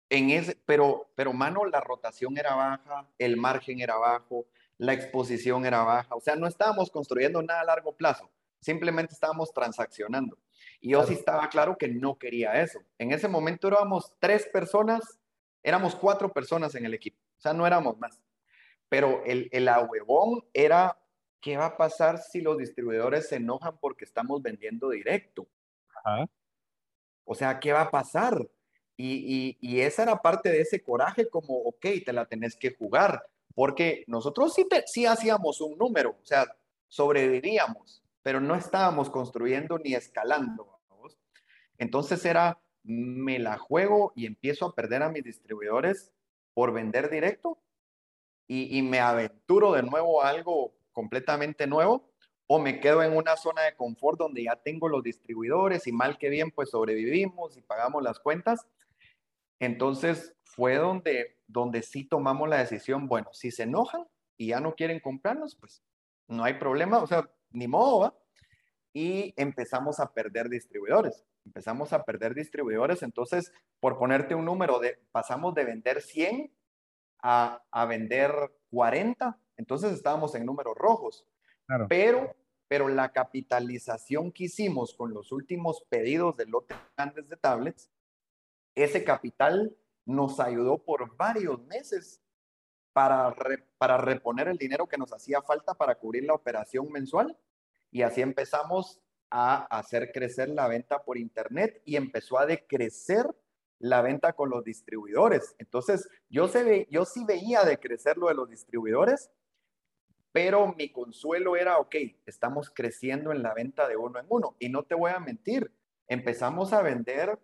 A: En ese, pero, pero, mano, la rotación era baja, el margen era bajo, la exposición era baja. O sea, no estábamos construyendo nada a largo plazo, simplemente estábamos transaccionando. Y yo sí estaba claro que no quería eso. En ese momento éramos tres personas, éramos cuatro personas en el equipo, o sea, no éramos más. Pero el, el ahuevón era, ¿qué va a pasar si los distribuidores se enojan porque estamos vendiendo directo? O sea, ¿qué va a pasar? Y, y, esa era parte de ese coraje como, ok, te la tenés que jugar, porque nosotros sí, te, sí hacíamos un número, o sea, sobrevivíamos, pero no estábamos construyendo ni escalando. Entonces era, me la juego y empiezo a perder a mis distribuidores por vender directo y, me aventuro de nuevo algo completamente nuevo o me quedo en una zona de confort donde ya tengo los distribuidores y mal que bien pues sobrevivimos y pagamos las cuentas entonces fue donde, donde sí tomamos la decisión, bueno, si se enojan y ya no quieren comprarnos, pues no hay problema, o sea, ni modo, ¿va? Y empezamos a perder distribuidores, empezamos a perder distribuidores, entonces, por ponerte un número, de, pasamos de vender 100 a, a vender 40, entonces estábamos en números rojos. Claro. Pero, pero la capitalización que hicimos con los últimos pedidos de lotes grandes de tablets ese capital nos ayudó por varios meses para, para reponer el dinero que nos hacía falta para cubrir la operación mensual. Y así empezamos a hacer crecer la venta por Internet y empezó a decrecer la venta con los distribuidores. Entonces, yo, se ve, yo sí veía decrecer lo de los distribuidores, pero mi consuelo era, ok, estamos creciendo en la venta de uno en uno. Y no te voy a mentir, empezamos a vender,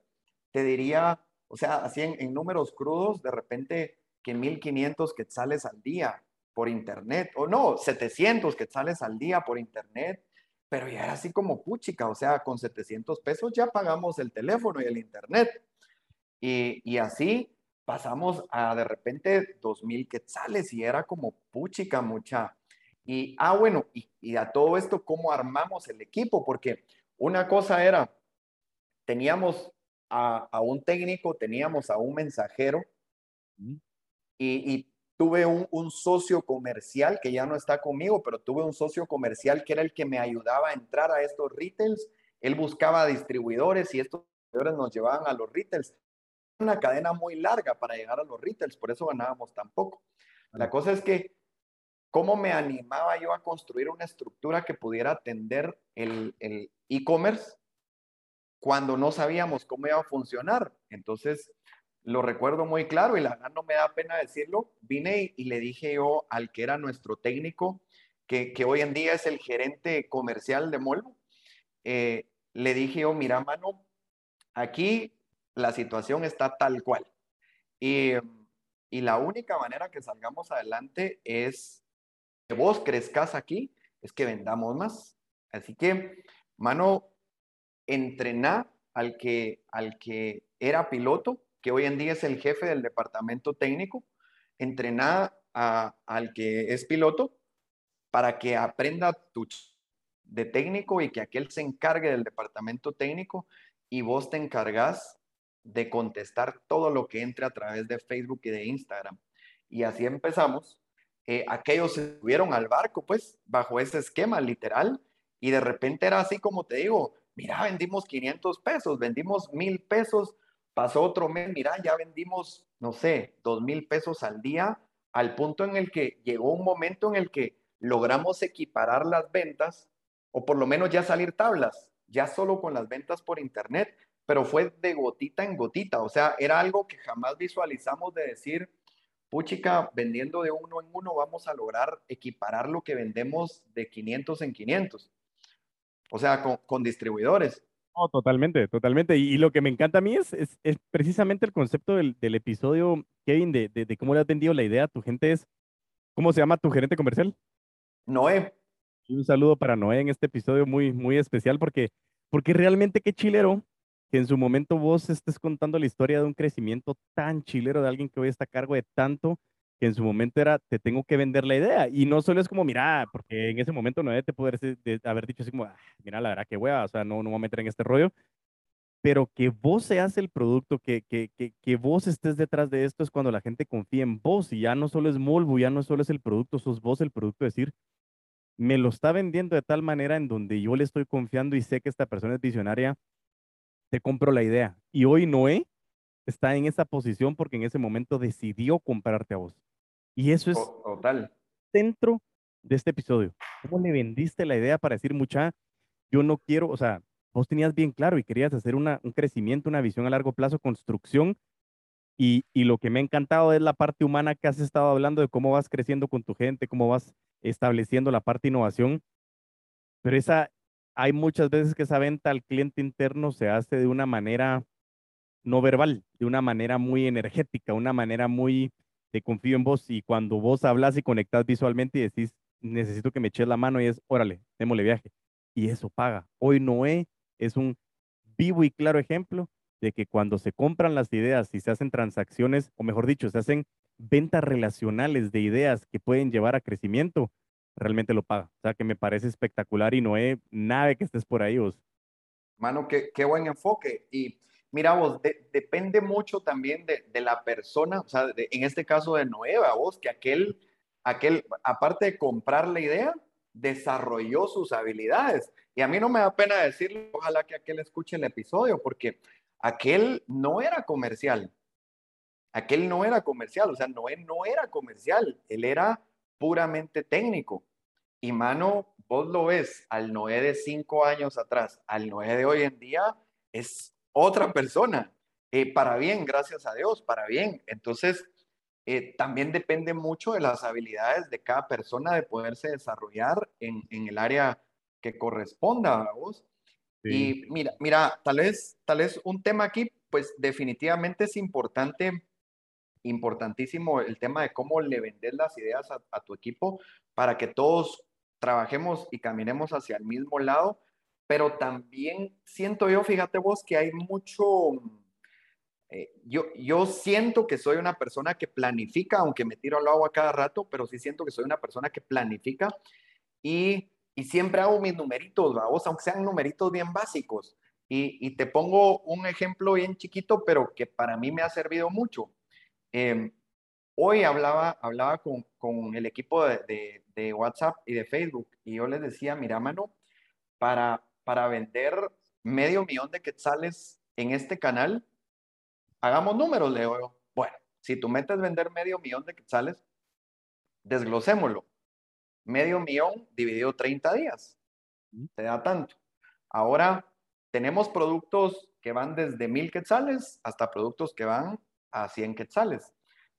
A: te diría, o sea, así en, números crudos, de repente que 1500 quetzales al día por internet, o no, 700 quetzales al día por internet, pero ya era así como puchica, o sea, con 700 pesos ya pagamos el teléfono y el internet. Y, y así pasamos a de repente 2000 quetzales y era como puchica mucha. Y, ah, bueno, y, y a todo esto, ¿cómo armamos el equipo? Porque una cosa era, teníamos a, un técnico, teníamos a un mensajero y, tuve un, socio comercial que ya no está conmigo, pero tuve un socio comercial que era el que me ayudaba a entrar a estos retails. Él buscaba distribuidores y estos distribuidores nos llevaban a los retails. Una cadena muy larga para llegar a los retails, por eso ganábamos tan poco. La cosa es que, ¿cómo me animaba yo a construir una estructura que pudiera atender el e-commerce cuando no sabíamos cómo iba a funcionar. Entonces, lo recuerdo muy claro y la verdad no me da pena decirlo. Vine y, le dije yo al que era nuestro técnico, que, hoy en día es el gerente comercial de Molvo, eh, le dije yo, mira, mano, aquí la situación está tal cual. Y, y la única manera que salgamos adelante es que vos crezcas aquí, es que vendamos más. Así que, mano, entrenar al que, al que era piloto, que hoy en día es el jefe del departamento técnico, entrenar al que es piloto para que aprenda tu de técnico y que aquel se encargue del departamento técnico y vos te encargas de contestar todo lo que entre a través de Facebook y de Instagram. Y así empezamos. Eh, aquellos se subieron al barco, pues, bajo ese esquema literal, y de repente era así como te digo, mira, vendimos 500 pesos, vendimos mil pesos, pasó otro mes, mira, ya vendimos, no sé, dos mil pesos al día, al punto en el que llegó un momento en el que logramos equiparar las ventas, o por lo menos ya salir tablas, ya solo con las ventas por internet, pero fue de gotita en gotita, o sea, era algo que jamás visualizamos de decir, puchica, vendiendo de uno en uno vamos a lograr equiparar lo que vendemos de 500 en 500 o sea, con, distribuidores.
B: No, totalmente, totalmente. Y, lo que me encanta a mí es, es, precisamente el concepto del, del episodio, Kevin, de, de, cómo le has vendido la idea a tu gente. Es, ¿Cómo se llama tu gerente comercial?
A: Noé.
B: Y un saludo para Noé en este episodio muy, muy especial porque, porque realmente qué chilero que en su momento vos estés contando la historia de un crecimiento tan chilero de alguien que hoy está a cargo de tanto que en su momento era, te tengo que vender la idea. Y no solo es como, mira, porque en ese momento no te poder haber dicho así como, ah, mira, la verdad que hueva, o sea, no, no voy a meter en este rollo. Pero que vos seas el producto, que, que, que, que vos estés detrás de esto es cuando la gente confía en vos y ya no solo es Molvo, ya no solo es el producto, sos vos el producto, decir, me lo está vendiendo de tal manera en donde yo le estoy confiando y sé que esta persona es visionaria, te compro la idea. Y hoy Noé está en esa posición porque en ese momento decidió comprarte a vos. Y eso es
A: total
B: centro de este episodio. ¿Cómo le vendiste la idea para decir, mucha, yo no quiero, o sea, vos tenías bien claro y querías hacer una, un crecimiento, una visión a largo plazo, construcción, y, y, lo que me ha encantado es la parte humana que has estado hablando de cómo vas creciendo con tu gente, cómo vas estableciendo la parte innovación. Pero esa, hay muchas veces que esa venta al cliente interno se hace de una manera no verbal, de una manera muy energética, una manera muy te confío en vos y cuando vos hablas y conectas visualmente y decís, necesito que me eches la mano y es, órale, démosle viaje. Y eso paga. Hoy Noé es un vivo y claro ejemplo de que cuando se compran las ideas y se hacen transacciones, o mejor dicho, se hacen ventas relacionales de ideas que pueden llevar a crecimiento, realmente lo paga. O sea, que me parece espectacular y Noé, nada que estés por ahí vos.
A: Mano, qué, qué buen enfoque. Y Mira vos, depende mucho también de, la persona, o sea, en este caso de Nueva, vos, que aquel, aquel, aparte de comprar la idea, desarrolló sus habilidades. Y a mí no me da pena decirlo, ojalá que aquel escuche el episodio, porque aquel no era comercial. Aquel no era comercial, o sea, Noé no era comercial, él era puramente técnico. Y mano, vos lo ves al Noé de cinco años atrás, al Noé de hoy en día, es otra persona, eh, para bien, gracias a Dios, para bien. Entonces, eh, también depende mucho de las habilidades de cada persona de poderse desarrollar en, en el área que corresponda a vos. Y mira, mira, tal vez, tal vez un tema aquí, pues definitivamente es importante, importantísimo el tema de cómo le vendes las ideas a, tu equipo para que todos trabajemos y caminemos hacia el mismo lado, pero también siento yo, fíjate vos, que hay mucho, eh, yo, yo siento que soy una persona que planifica, aunque me tiro al agua cada rato, pero sí siento que soy una persona que planifica y, y siempre hago mis numeritos, vos, aunque sean numeritos bien básicos. Y, y, te pongo un ejemplo bien chiquito, pero que para mí me ha servido mucho. Eh, hoy hablaba, hablaba con, con el equipo de, de, de, WhatsApp y de Facebook y yo les decía, mira, mano, para, para vender medio millón de quetzales en este canal, hagamos números, Leo. Bueno, si tú metes vender medio millón de quetzales, desglosémoslo. Medio millón dividido 30 días. Te da tanto. Ahora, tenemos productos que van desde mil quetzales hasta productos que van a 100 quetzales.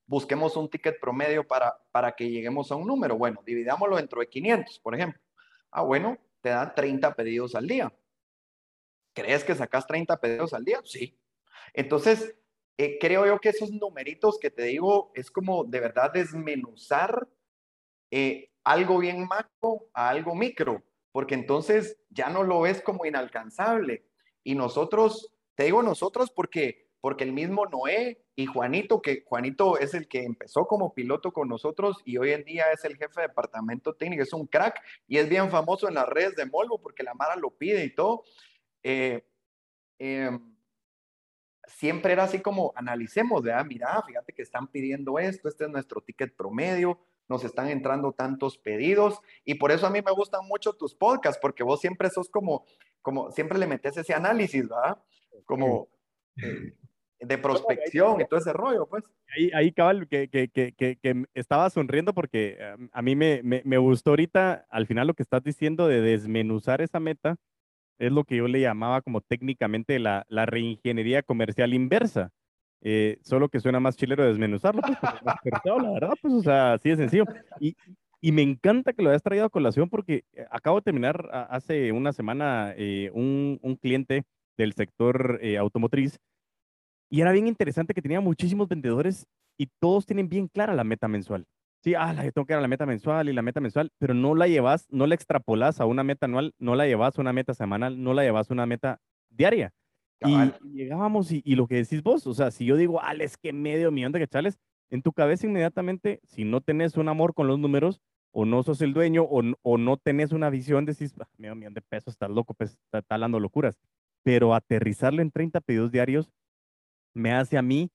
A: Busquemos un ticket promedio para, para que lleguemos a un número. Bueno, dividámoslo dentro de 500, por ejemplo. Ah, bueno, te dan 30 pedidos al día. ¿Crees que sacas 30 pedidos al día? Sí. Entonces, eh, creo yo que esos numeritos que te digo es como de verdad desmenuzar eh, algo bien macro a algo micro, porque entonces ya no lo ves como inalcanzable. Y nosotros, te digo nosotros porque, porque el mismo Noé y Juanito, que Juanito es el que empezó como piloto con nosotros y hoy en día es el jefe de departamento técnico, es un crack y es bien famoso en las redes de Molvo porque la Mara lo pide y todo. Eh, eh, siempre era así como analicemos, ¿verdad? Mira, fíjate que están pidiendo esto, este es nuestro ticket promedio, nos están entrando tantos pedidos y por eso a mí me gustan mucho tus podcasts, porque vos siempre sos como, como siempre le metes ese análisis, ¿verdad? Como eh, de prospección y todo ese rollo, pues.
B: Ahí, ahí cabal, que, que, que, que, estaba sonriendo porque a mí me, me, me gustó ahorita, al final lo que estás diciendo de desmenuzar esa meta, es lo que yo le llamaba como técnicamente la, la reingeniería comercial inversa. Eh, solo que suena más chilero desmenuzarlo, pues, la verdad, pues, o sea, así de sencillo. Y, y me encanta que lo hayas traído a colación porque eh, acabo de terminar hace una semana eh, un, un, cliente del sector automotriz y era bien interesante que tenía muchísimos vendedores y todos tienen bien clara la meta mensual. Sí, ah, yo tengo que ir a la meta mensual y la meta mensual, pero no la llevas, no la extrapolas a una meta anual, no la llevas a una meta semanal, no la llevas a una meta diaria. Y, llegábamos y, lo que decís vos, o sea, si yo digo, ah, es que medio millón de quetzales, en tu cabeza inmediatamente, si no tenés un amor con los números, o no sos el dueño, o, o no tenés una visión, decís, ah, medio millón de pesos, estás loco, pues, está, está hablando locuras. Pero aterrizarlo en 30 pedidos diarios me hace a mí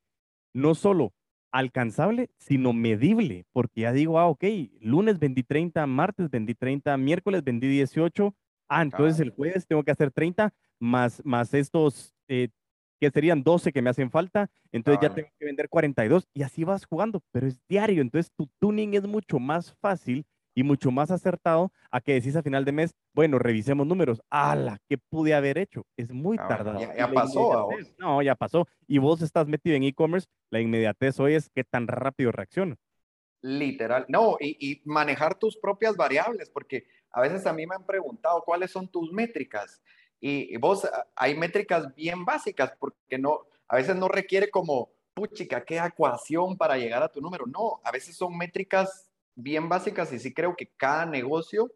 B: no solo alcanzable, sino medible, porque ya digo, ah, ok, lunes vendí 30, martes vendí 30, miércoles vendí 18, ah, entonces el jueves tengo que hacer 30, más, más estos eh, que serían 12 que me hacen falta, entonces ya tengo que vender 42 y así vas jugando, pero es diario, entonces tu tuning es mucho más fácil y mucho más acertado a que decís a final de mes, bueno, revisemos números. ¡Hala! ¿Qué pude haber hecho? Es muy tardado.
A: Ya, pasó.
B: No, ya pasó. Y vos estás metido en e-commerce, la inmediatez hoy es qué tan rápido reacciona.
A: Literal. No, y, y, manejar tus propias variables, porque a veces a mí me han preguntado cuáles son tus métricas. Y, y vos, ah, hay métricas bien básicas, porque no, a veces no requiere como, puchica, qué ecuación para llegar a tu número. No, a veces son métricas bien básicas y sí creo que cada negocio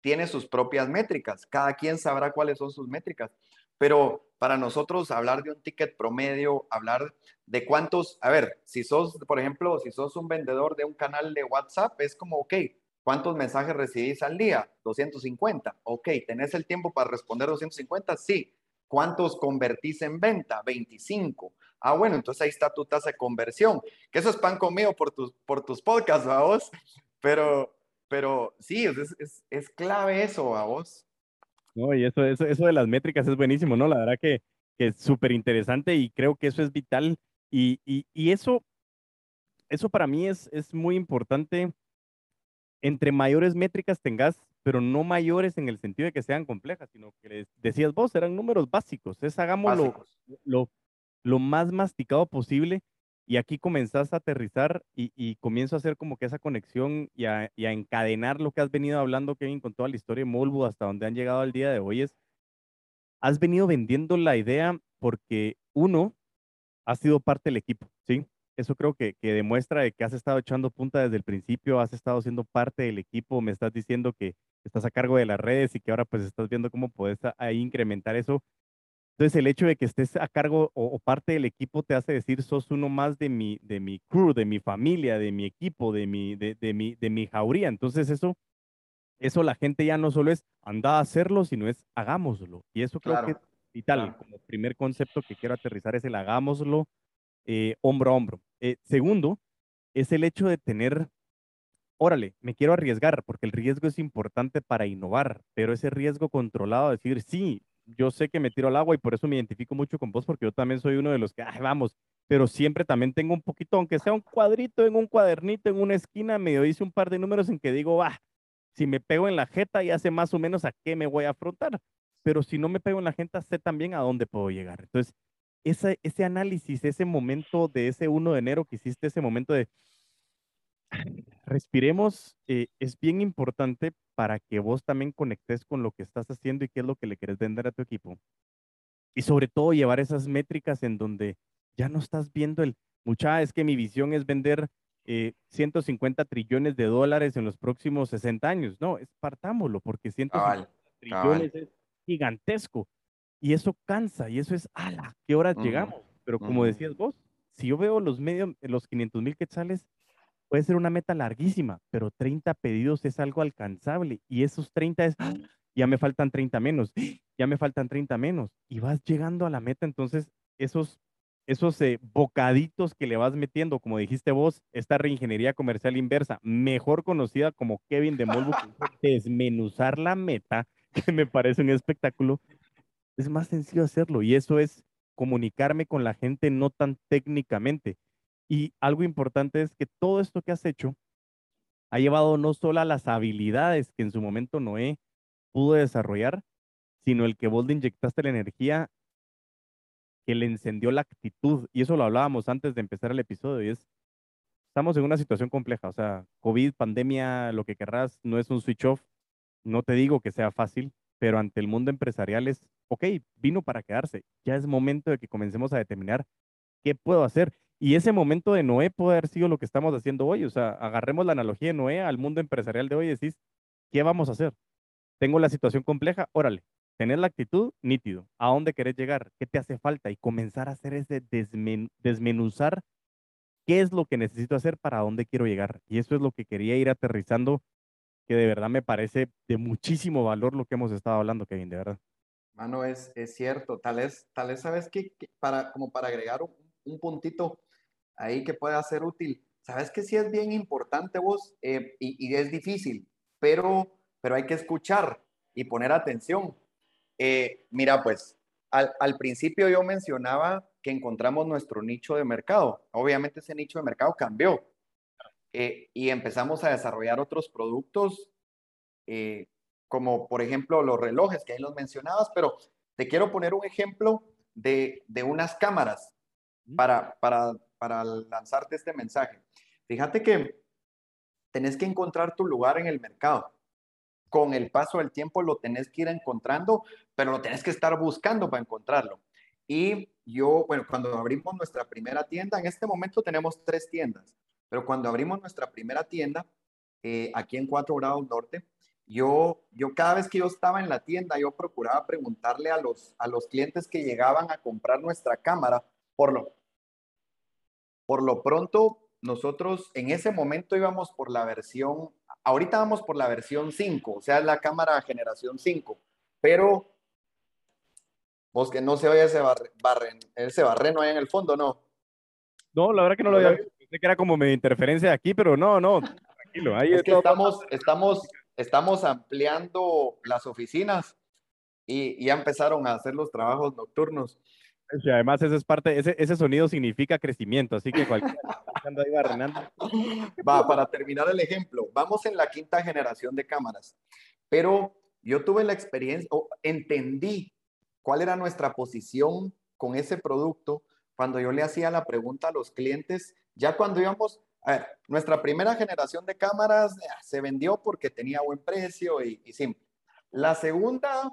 A: tiene sus propias métricas. Cada quien sabrá cuáles son sus métricas. Pero para nosotros hablar de un ticket promedio, hablar de cuántos, a ver, si sos, por ejemplo, si sos un vendedor de un canal de WhatsApp, es como, ok, ¿cuántos mensajes recibís al día? 250. Ok, ¿tenés el tiempo para responder 250? Sí. ¿Cuántos convertís en venta? 25. Ah, bueno, entonces ahí está tu tasa de conversión. Que eso es pan conmigo por tus, por tus podcasts, ¿a vos? Pero, pero sí, es, es, es clave eso, a vos.
B: No, y eso, eso, eso de las métricas es buenísimo, ¿no? La verdad que, que es súper interesante y creo que eso es vital. Y, y, y, eso, eso para mí es, es muy importante. Entre mayores métricas tengas, pero no mayores en el sentido de que sean complejas, sino que decías vos, eran números básicos. Es hagámoslo lo, lo más masticado posible Y aquí comenzás a aterrizar y, comienzo a hacer como que esa conexión y a, encadenar lo que has venido hablando, Kevin, con toda la historia de Molbu hasta donde han llegado al día de hoy. Es, has venido vendiendo la idea porque uno, ha sido parte del equipo, ¿sí? Eso creo que, que demuestra que has estado echando punta desde el principio, has estado siendo parte del equipo, me estás diciendo que estás a cargo de las redes y que ahora pues estás viendo cómo puedes ahí incrementar eso. Entonces, el hecho de que estés a cargo o, parte del equipo te hace decir, sos uno más de mi, de mi crew, de mi familia, de mi equipo, de mi, de, de mi, de mi jauría. Entonces, eso, eso la gente ya no solo es anda a hacerlo, sino es hagámoslo. Y eso creo que es vital. Como primer concepto que quiero aterrizar es el hagámoslo eh, hombro a hombro. Eh, segundo, es el hecho de tener, órale, me quiero arriesgar, porque el riesgo es importante para innovar, pero ese riesgo controlado, decir, sí, yo sé que me tiro al agua y por eso me identifico mucho con vos, porque yo también soy uno de los que, ay, vamos, pero siempre también tengo un poquito, aunque sea un cuadrito en un cuadernito, en una esquina, medio dice un par de números en que digo, va, si me pego en la jeta, ya sé más o menos a qué me voy a afrontar, pero si no me pego en la jeta, sé también a dónde puedo llegar. Entonces, ese, ese análisis, ese momento de ese 1 de enero que hiciste, ese momento de respiremos, eh, es bien importante para que vos también conectes con lo que estás haciendo y qué es lo que le quieres vender a tu equipo. Y sobre todo llevar esas métricas en donde ya no estás viendo el, mucha, es que mi visión es vender 150 eh, trillones de dólares en los próximos 60 años. No, espartámoslo, porque 150 trillones es gigantesco. Y eso cansa, y eso es, ala, ¿qué horas llegamos? Pero como decías vos, si yo veo los medios, los 500 mil quetzales, puede ser una meta larguísima, pero 30 pedidos es algo alcanzable y esos 30 es, ¡ah! ya me faltan 30 menos, ya me faltan 30 menos y vas llegando a la meta, entonces esos esos eh, bocaditos que le vas metiendo, como dijiste vos, esta reingeniería comercial inversa, mejor conocida como Kevin de Molbu, desmenuzar la meta, que me parece un espectáculo, es más sencillo hacerlo y eso es comunicarme con la gente no tan técnicamente. Y algo importante es que todo esto que has hecho ha llevado no solo a las habilidades que en su momento Noé pudo desarrollar, sino el que vos le inyectaste la energía que le encendió la actitud. Y eso lo hablábamos antes de empezar el episodio. Y es, estamos en una situación compleja. O sea, COVID, pandemia, lo que querrás, no es un switch off. No te digo que sea fácil, pero ante el mundo empresarial es, ok, vino para quedarse. Ya es momento de que comencemos a determinar qué puedo hacer. Y ese momento de Noé puede haber sido lo que estamos haciendo hoy. O sea, agarremos la analogía de Noé al mundo empresarial de hoy y decís, ¿qué vamos a hacer? Tengo la situación compleja, órale, tener la actitud nítido. ¿A dónde querés llegar? ¿Qué te hace falta? Y comenzar a hacer ese desmenuzar qué es lo que necesito hacer para dónde quiero llegar. Y eso es lo que quería ir aterrizando, que de verdad me parece de muchísimo valor lo que hemos estado hablando, Kevin, de verdad.
A: Mano, es, es cierto. Tal vez, tal vez sabes que, para, como para agregar un, un puntito ahí que pueda ser útil. Sabes que sí es bien importante vos eh, y, es difícil, pero, pero hay que escuchar y poner atención. Eh, mira, pues al, al, principio yo mencionaba que encontramos nuestro nicho de mercado. Obviamente ese nicho de mercado cambió eh, y empezamos a desarrollar otros productos, como por ejemplo los relojes que ahí los mencionabas, pero te quiero poner un ejemplo de, de unas cámaras para, para, para lanzarte este mensaje. Fíjate que tenés que encontrar tu lugar en el mercado. Con el paso del tiempo lo tenés que ir encontrando, pero lo tenés que estar buscando para encontrarlo. Y yo, bueno, cuando abrimos nuestra primera tienda, en este momento tenemos tres tiendas, pero cuando abrimos nuestra primera tienda, eh, aquí en Cuatro Grados Norte, yo, yo cada vez que yo estaba en la tienda, yo procuraba preguntarle a los, a los clientes que llegaban a comprar nuestra cámara, por lo, por lo pronto, nosotros en ese momento íbamos por la versión, ahorita vamos por la versión 5, o sea, la cámara generación 5, pero vos que no se oye ese, barren, ese barreno ahí en el fondo, ¿no?
B: No, la verdad que no lo había visto. Pensé que era como medio interferencia de aquí, pero no, no, tranquilo.
A: Ahí es que estamos, estamos, estamos ampliando las oficinas y ya empezaron a hacer los trabajos nocturnos.
B: Y además ese es parte, ese, ese sonido significa crecimiento, así que cualquier
A: Va, para terminar el ejemplo, vamos en la quinta generación de cámaras, pero yo tuve la experiencia, o entendí cuál era nuestra posición con ese producto cuando yo le hacía la pregunta a los clientes, ya cuando íbamos, a ver, nuestra primera generación de cámaras eh, se vendió porque tenía buen precio y, y simple. La segunda,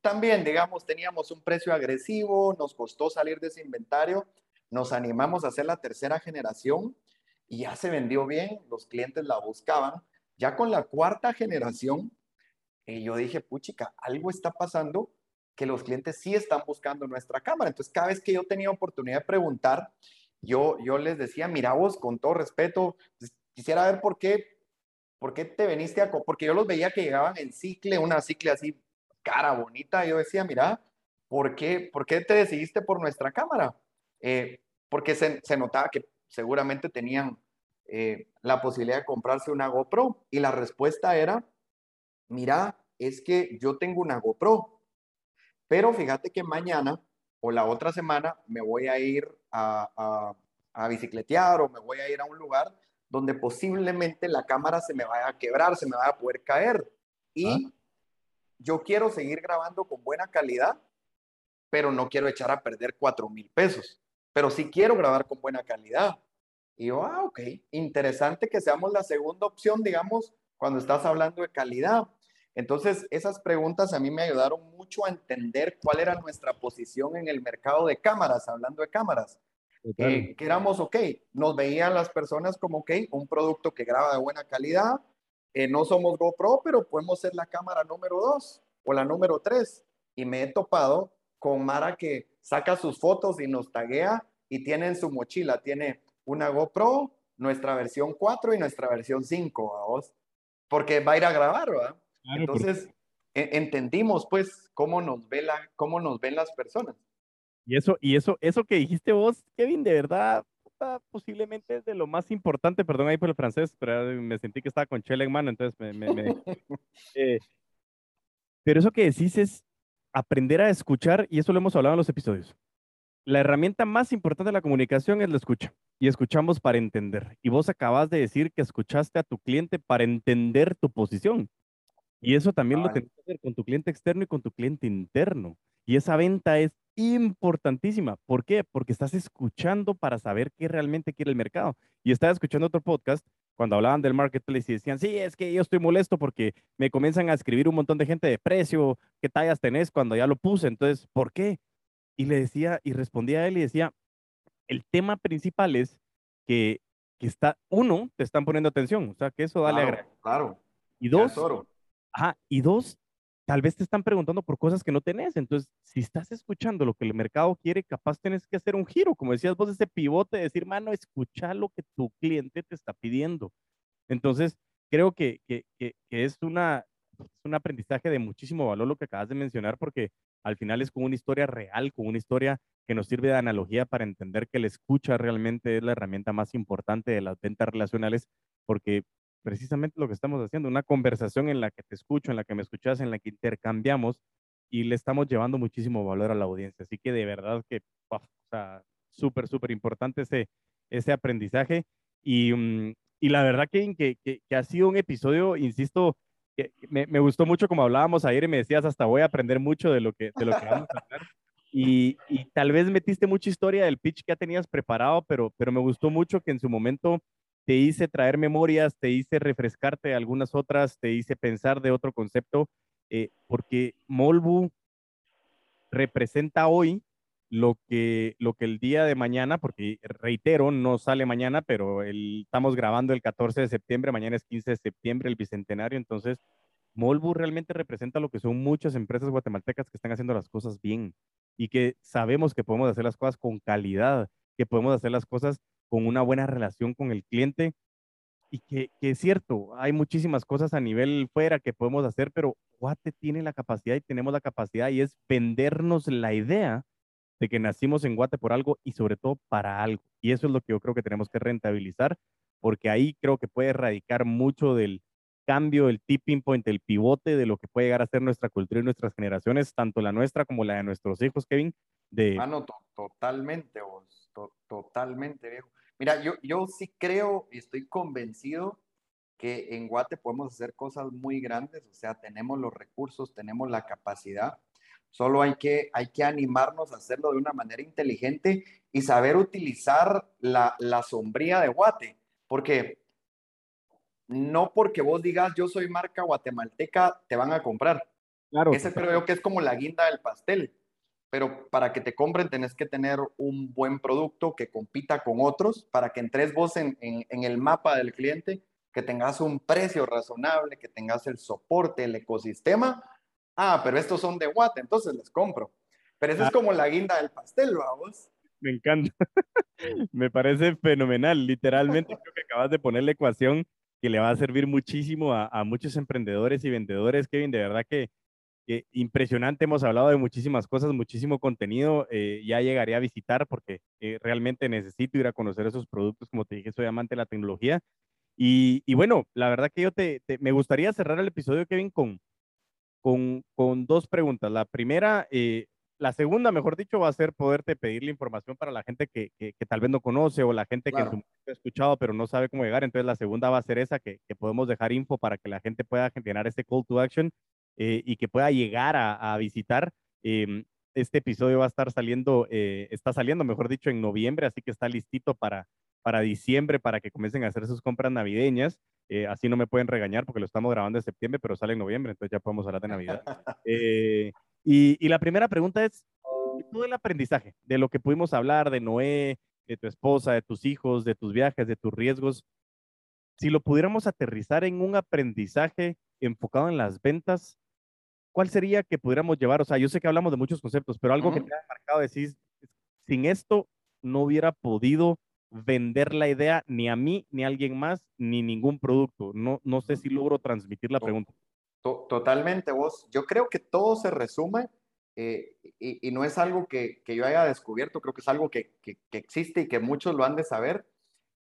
A: también, digamos, teníamos un precio agresivo, nos costó salir de ese inventario, nos animamos a hacer la tercera generación y ya se vendió bien, los clientes la buscaban. Ya con la cuarta generación, y yo dije, puchica, algo está pasando que los clientes sí están buscando nuestra cámara. Entonces, cada vez que yo tenía oportunidad de preguntar, yo, yo les decía, mira vos, con todo respeto, pues, quisiera ver por qué, por qué te veniste a... Porque yo los veía que llegaban en cicle, una cicle así, cara bonita. Yo decía, mira, ¿por qué, por qué te decidiste por nuestra cámara? Eh, porque se, se, notaba que seguramente tenían eh, la posibilidad de comprarse una GoPro. Y la respuesta era, mira, es que yo tengo una GoPro, pero fíjate que mañana o la otra semana me voy a ir a, a, bicicletear o me voy a ir a un lugar donde posiblemente la cámara se me vaya a quebrar, se me vaya a poder caer. Y ah. Yo quiero seguir grabando con buena calidad, pero no quiero echar a perder cuatro mil pesos. Pero sí quiero grabar con buena calidad. Y yo, ah, ok, interesante que seamos la segunda opción, digamos, cuando estás hablando de calidad. Entonces, esas preguntas a mí me ayudaron mucho a entender cuál era nuestra posición en el mercado de cámaras, hablando de cámaras. Eh, que éramos, ok, nos veían las personas como, ok, un producto que graba de buena calidad, eh, no somos GoPro, pero podemos ser la cámara número dos o la número tres. Y me he topado con Mara que saca sus fotos y nos taguea y tiene en su mochila, tiene una GoPro, nuestra versión 4 y nuestra versión 5, vos, porque va a ir a grabar, ¿verdad? Entonces, e, entendimos pues cómo nos, ve la, cómo nos ven las personas.
B: Y eso, y eso, eso que dijiste vos, Kevin, de verdad, posiblemente es de lo más importante, perdón ahí por el francés, pero me sentí que estaba con Chela en mano, entonces me... Eh, pero eso que decís es aprender a escuchar, y eso lo hemos hablado en los episodios. La herramienta más importante de la comunicación es la escucha, y escuchamos para entender. Y vos acabas de decir que escuchaste a tu cliente para entender tu posición. Y eso también lo tienes que hacer con tu cliente externo y con tu cliente interno. Y esa venta es importantísima. ¿Por qué? Porque estás escuchando para saber qué realmente quiere el mercado. Y estaba escuchando otro podcast cuando hablaban del marketplace y decían, sí, es que yo estoy molesto porque me comienzan a escribir un montón de gente de precio, qué tallas tenés cuando ya lo puse. Entonces, ¿por qué? Y le decía, y respondía a él y decía, el tema principal es que, que está, uno, te están poniendo atención, o sea, que eso dale
A: claro, a Claro.
B: Y dos, Ajá, y dos, tal vez te están preguntando por cosas que no tenés. Entonces, si estás escuchando lo que el mercado quiere, capaz tenés que hacer un giro, como decías vos, ese pivote, decir, mano, escucha lo que tu cliente te está pidiendo. Entonces, creo que, que, que, es, una, es un aprendizaje de muchísimo valor lo que acabas de mencionar, porque al final es con una historia real, con una historia que nos sirve de analogía para entender que la escucha realmente es la herramienta más importante de las ventas relacionales, porque precisamente lo que estamos haciendo, una conversación en la que te escucho, en la que me escuchas, en la que intercambiamos y le estamos llevando muchísimo valor a la audiencia. Así que de verdad que, o sea, súper, súper importante ese, ese aprendizaje. Y, mm, y la verdad que, que, que, ha sido un episodio, insisto, que me, me, gustó mucho como hablábamos ayer y me decías, hasta voy a aprender mucho de lo que, de lo que vamos a hablar. Y, y, tal vez metiste mucha historia del pitch que ya tenías preparado, pero, pero me gustó mucho que en su momento te hice traer memorias, te hice refrescarte algunas otras, te hice pensar de otro concepto, eh, porque Molbu representa hoy lo que, lo que el día de mañana, porque reitero, no sale mañana, pero el, estamos grabando el 14 de septiembre, mañana es 15 de septiembre, el bicentenario, entonces Molbu realmente representa lo que son muchas empresas guatemaltecas que están haciendo las cosas bien y que sabemos que podemos hacer las cosas con calidad, que podemos hacer las cosas con una buena relación con el cliente y que, es cierto, hay muchísimas cosas a nivel fuera que podemos hacer, pero Guate tiene la capacidad y tenemos la capacidad y es vendernos la idea de que nacimos en Guate por algo y sobre todo para algo. Y eso es lo que yo creo que tenemos que rentabilizar, porque ahí creo que puede erradicar mucho del cambio, el tipping point, el pivote de lo que puede llegar a ser nuestra cultura y nuestras generaciones, tanto la nuestra como la de nuestros hijos, Kevin. De...
A: Ah, no, totalmente, vos, totalmente, viejo. Mira, yo, yo sí creo y estoy convencido que en Guate podemos hacer cosas muy grandes, o sea, tenemos los recursos, tenemos la capacidad, Solo hay que, hay que animarnos a hacerlo de una manera inteligente y saber utilizar la, la sombría de Guate, porque no porque vos digas yo soy marca guatemalteca, te van a comprar. Claro. Ese creo yo que es como la guinda del pastel. Pero para que te compren tenés que tener un buen producto que compita con otros para que entres vos en, en el mapa del cliente, que tengas un precio razonable, que tengas el soporte, el ecosistema. Ah, pero estos son de Guate, entonces les compro. Pero eso es ah. como la guinda del pastel, vamos.
B: Me encanta. Me parece fenomenal. Literalmente creo que acabas de poner la ecuación que le va a servir muchísimo a, muchos emprendedores y vendedores, Kevin. De verdad que, impresionante. Hemos hablado de muchísimas cosas, muchísimo contenido. Eh, ya llegaré a visitar porque eh, realmente necesito ir a conocer esos productos. Como te dije, soy amante de la tecnología. Y, bueno, la verdad que yo te, me gustaría cerrar el episodio, Kevin, con, con, con dos preguntas. La primera, eh, la segunda, mejor dicho, va a ser poderte pedir la información para la gente que, que, tal vez no conoce o la gente que ha escuchado pero no sabe cómo llegar. Entonces, la segunda va a ser esa, que, que podemos dejar info para que la gente pueda generar este call to action eh, y que pueda llegar a, a visitar. Em, este episodio va a estar saliendo, eh, está saliendo, mejor dicho, en noviembre, así que está listito para, para diciembre, para que comiencen a hacer sus compras navideñas. Eh, así no me pueden regañar porque lo estamos grabando en septiembre, pero sale en noviembre, entonces ya podemos hablar de Navidad. Eh, y, la primera pregunta es, todo el aprendizaje de lo que pudimos hablar de Noé, de tu esposa, de tus hijos, de tus viajes, de tus riesgos, si lo pudiéramos aterrizar en un aprendizaje enfocado en las ventas, ¿cuál sería que pudiéramos llevar? O sea, yo sé que hablamos de muchos conceptos, pero algo que te ha marcado decir, sin esto no hubiera podido vender la idea ni a mí, ni a alguien más, ni ningún producto. No, no sé si logro transmitir la pregunta.
A: Totalmente, vos. Yo creo que todo se resume eh, y, no es algo que, yo haya descubierto, creo que es algo que, existe y que muchos lo han de saber,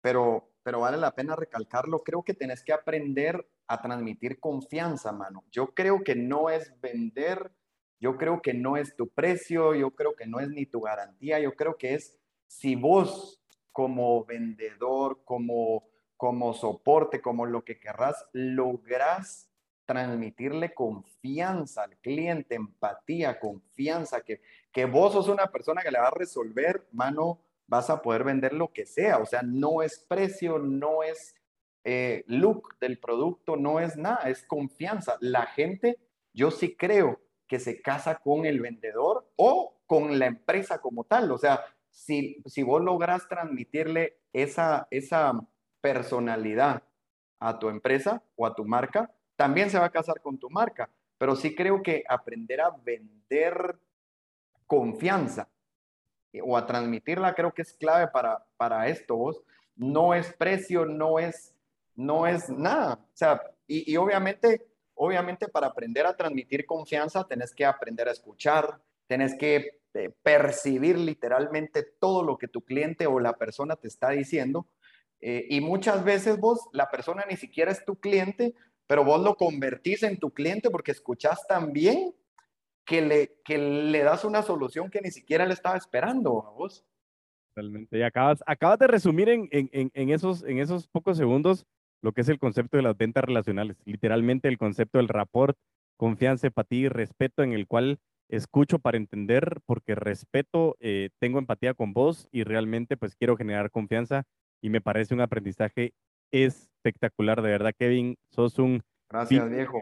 A: pero, pero vale la pena recalcarlo. Creo que tenés que aprender a transmitir confianza, mano. Yo creo que no es vender, yo creo que no es tu precio, yo creo que no es ni tu garantía, yo creo que es si vos como vendedor, como, como soporte, como lo que querrás, logras transmitirle confianza al cliente, empatía, confianza, que, que vos sos una persona que le va a resolver, mano, vas a poder vender lo que sea. O sea, no es precio, no es eh, look del producto, no es nada, es confianza. La gente, yo sí creo que se casa con el vendedor o con la empresa como tal. O sea, si, si vos logras transmitirle esa, esa personalidad a tu empresa o a tu marca, también se va a casar con tu marca, pero sí creo que aprender a vender confianza o a transmitirla creo que es clave para, para esto, vos. No es precio, no es, no es nada. O sea, y, obviamente, obviamente para aprender a transmitir confianza tenés que aprender a escuchar, tenés que eh, percibir literalmente todo lo que tu cliente o la persona te está diciendo. Eh, y muchas veces vos, la persona ni siquiera es tu cliente, pero vos lo convertís en tu cliente porque escuchás tan bien que le, que le das una solución que ni siquiera le estaba esperando a vos.
B: Totalmente. Y acabas, acabas de resumir en, en, en, esos, en esos pocos segundos lo que es el concepto de las ventas relacionales. Literalmente el concepto del rapport, confianza, empatía y respeto en el cual escucho para entender porque respeto, eh, tengo empatía con vos y realmente pues quiero generar confianza y me parece un aprendizaje espectacular, de verdad, Kevin, sos un...
A: Gracias, viejo.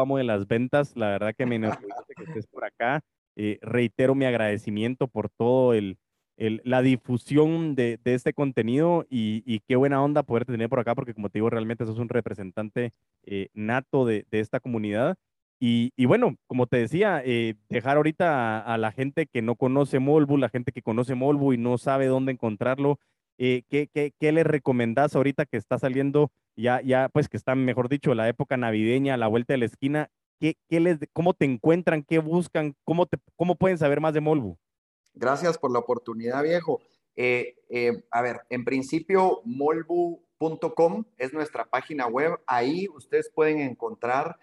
B: Amo de las ventas, la verdad que me enorgullece que estés por acá. Eh, reitero mi agradecimiento por todo el, el la difusión de, de este contenido y, y, qué buena onda poder tener por acá, porque como te digo, realmente sos un representante eh, nato de, de, esta comunidad. Y, y, bueno, como te decía, eh, dejar ahorita a, a, la gente que no conoce Molbu, la gente que conoce Molbu y no sabe dónde encontrarlo, eh, ¿qué, qué, qué le recomendás ahorita que está saliendo ya, ya, pues que está, mejor dicho, la época navideña, la vuelta de la esquina? ¿Qué, qué les, ¿Cómo te encuentran? ¿Qué buscan? ¿Cómo, te, ¿Cómo pueden saber más de Molbu?
A: Gracias por la oportunidad, viejo. Eh, eh, a ver, en principio, molbu.com es nuestra página web. Ahí ustedes pueden encontrar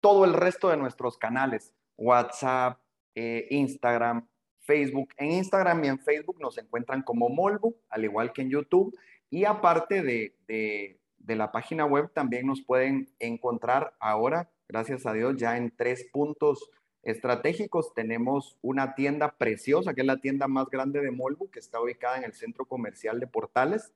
A: todo el resto de nuestros canales, WhatsApp, Instagram, Facebook. En Instagram y en Facebook nos encuentran como Molbu, al igual que en YouTube. Y aparte de, de, la página web, también nos pueden encontrar ahora, gracias a Dios, ya en tres puntos estratégicos tenemos una tienda preciosa, que es la tienda más grande de Molbu, que está ubicada en el centro comercial de Portales.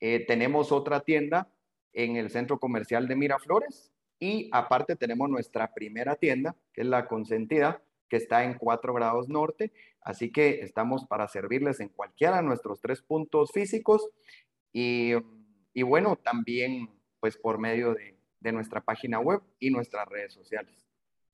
A: Eh, tenemos otra tienda en el centro comercial de Miraflores y aparte tenemos nuestra primera tienda, que es la consentida, que está en 4 grados norte. Así que estamos para servirles en cualquiera de nuestros tres puntos físicos y, y bueno, también pues por medio de, de nuestra página web y nuestras redes sociales.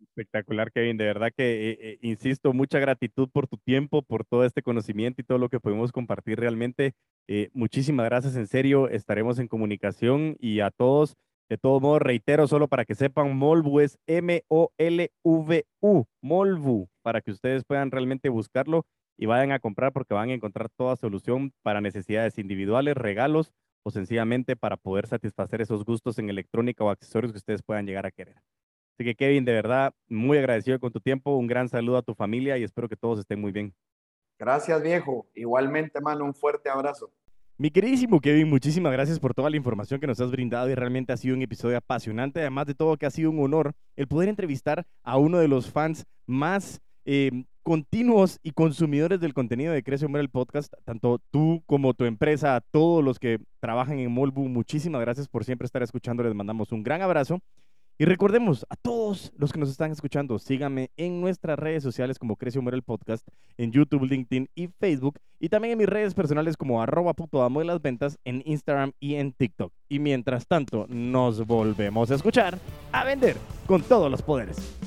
B: Espectacular, Kevin. De verdad que, eh, eh, insisto, mucha gratitud por tu tiempo, por todo este conocimiento y todo lo que podemos compartir realmente. Eh, muchísimas gracias, en serio. Estaremos en comunicación y a todos, de todos modos, reitero, solo para que sepan, Molvu es M-O-L-V-U, Molvu, para que ustedes puedan realmente buscarlo y vayan a comprar porque van a encontrar toda solución para necesidades individuales, regalos o sencillamente para poder satisfacer esos gustos en electrónica o accesorios que ustedes puedan llegar a querer. Así que Kevin, de verdad, muy agradecido con tu tiempo, un gran saludo a tu familia y espero que todos estén muy bien.
A: Gracias, viejo. Igualmente, mano, un fuerte abrazo.
B: Mi queridísimo Kevin, muchísimas gracias por toda la información que nos has brindado y realmente ha sido un episodio apasionante, además de todo que ha sido un honor el poder entrevistar a uno de los fans más eh, continuos y consumidores del contenido de Crece Hombre el podcast, tanto tú como tu empresa, a todos los que trabajan en Molbu, muchísimas gracias por siempre estar escuchando, les mandamos un gran abrazo y recordemos a todos los que nos están escuchando, síganme en nuestras redes sociales como Crece Humor el Podcast, en YouTube, LinkedIn y Facebook, y también en mis redes personales como arroba amo de las ventas en Instagram y en TikTok. Y mientras tanto, nos volvemos a escuchar a vender con todos los poderes.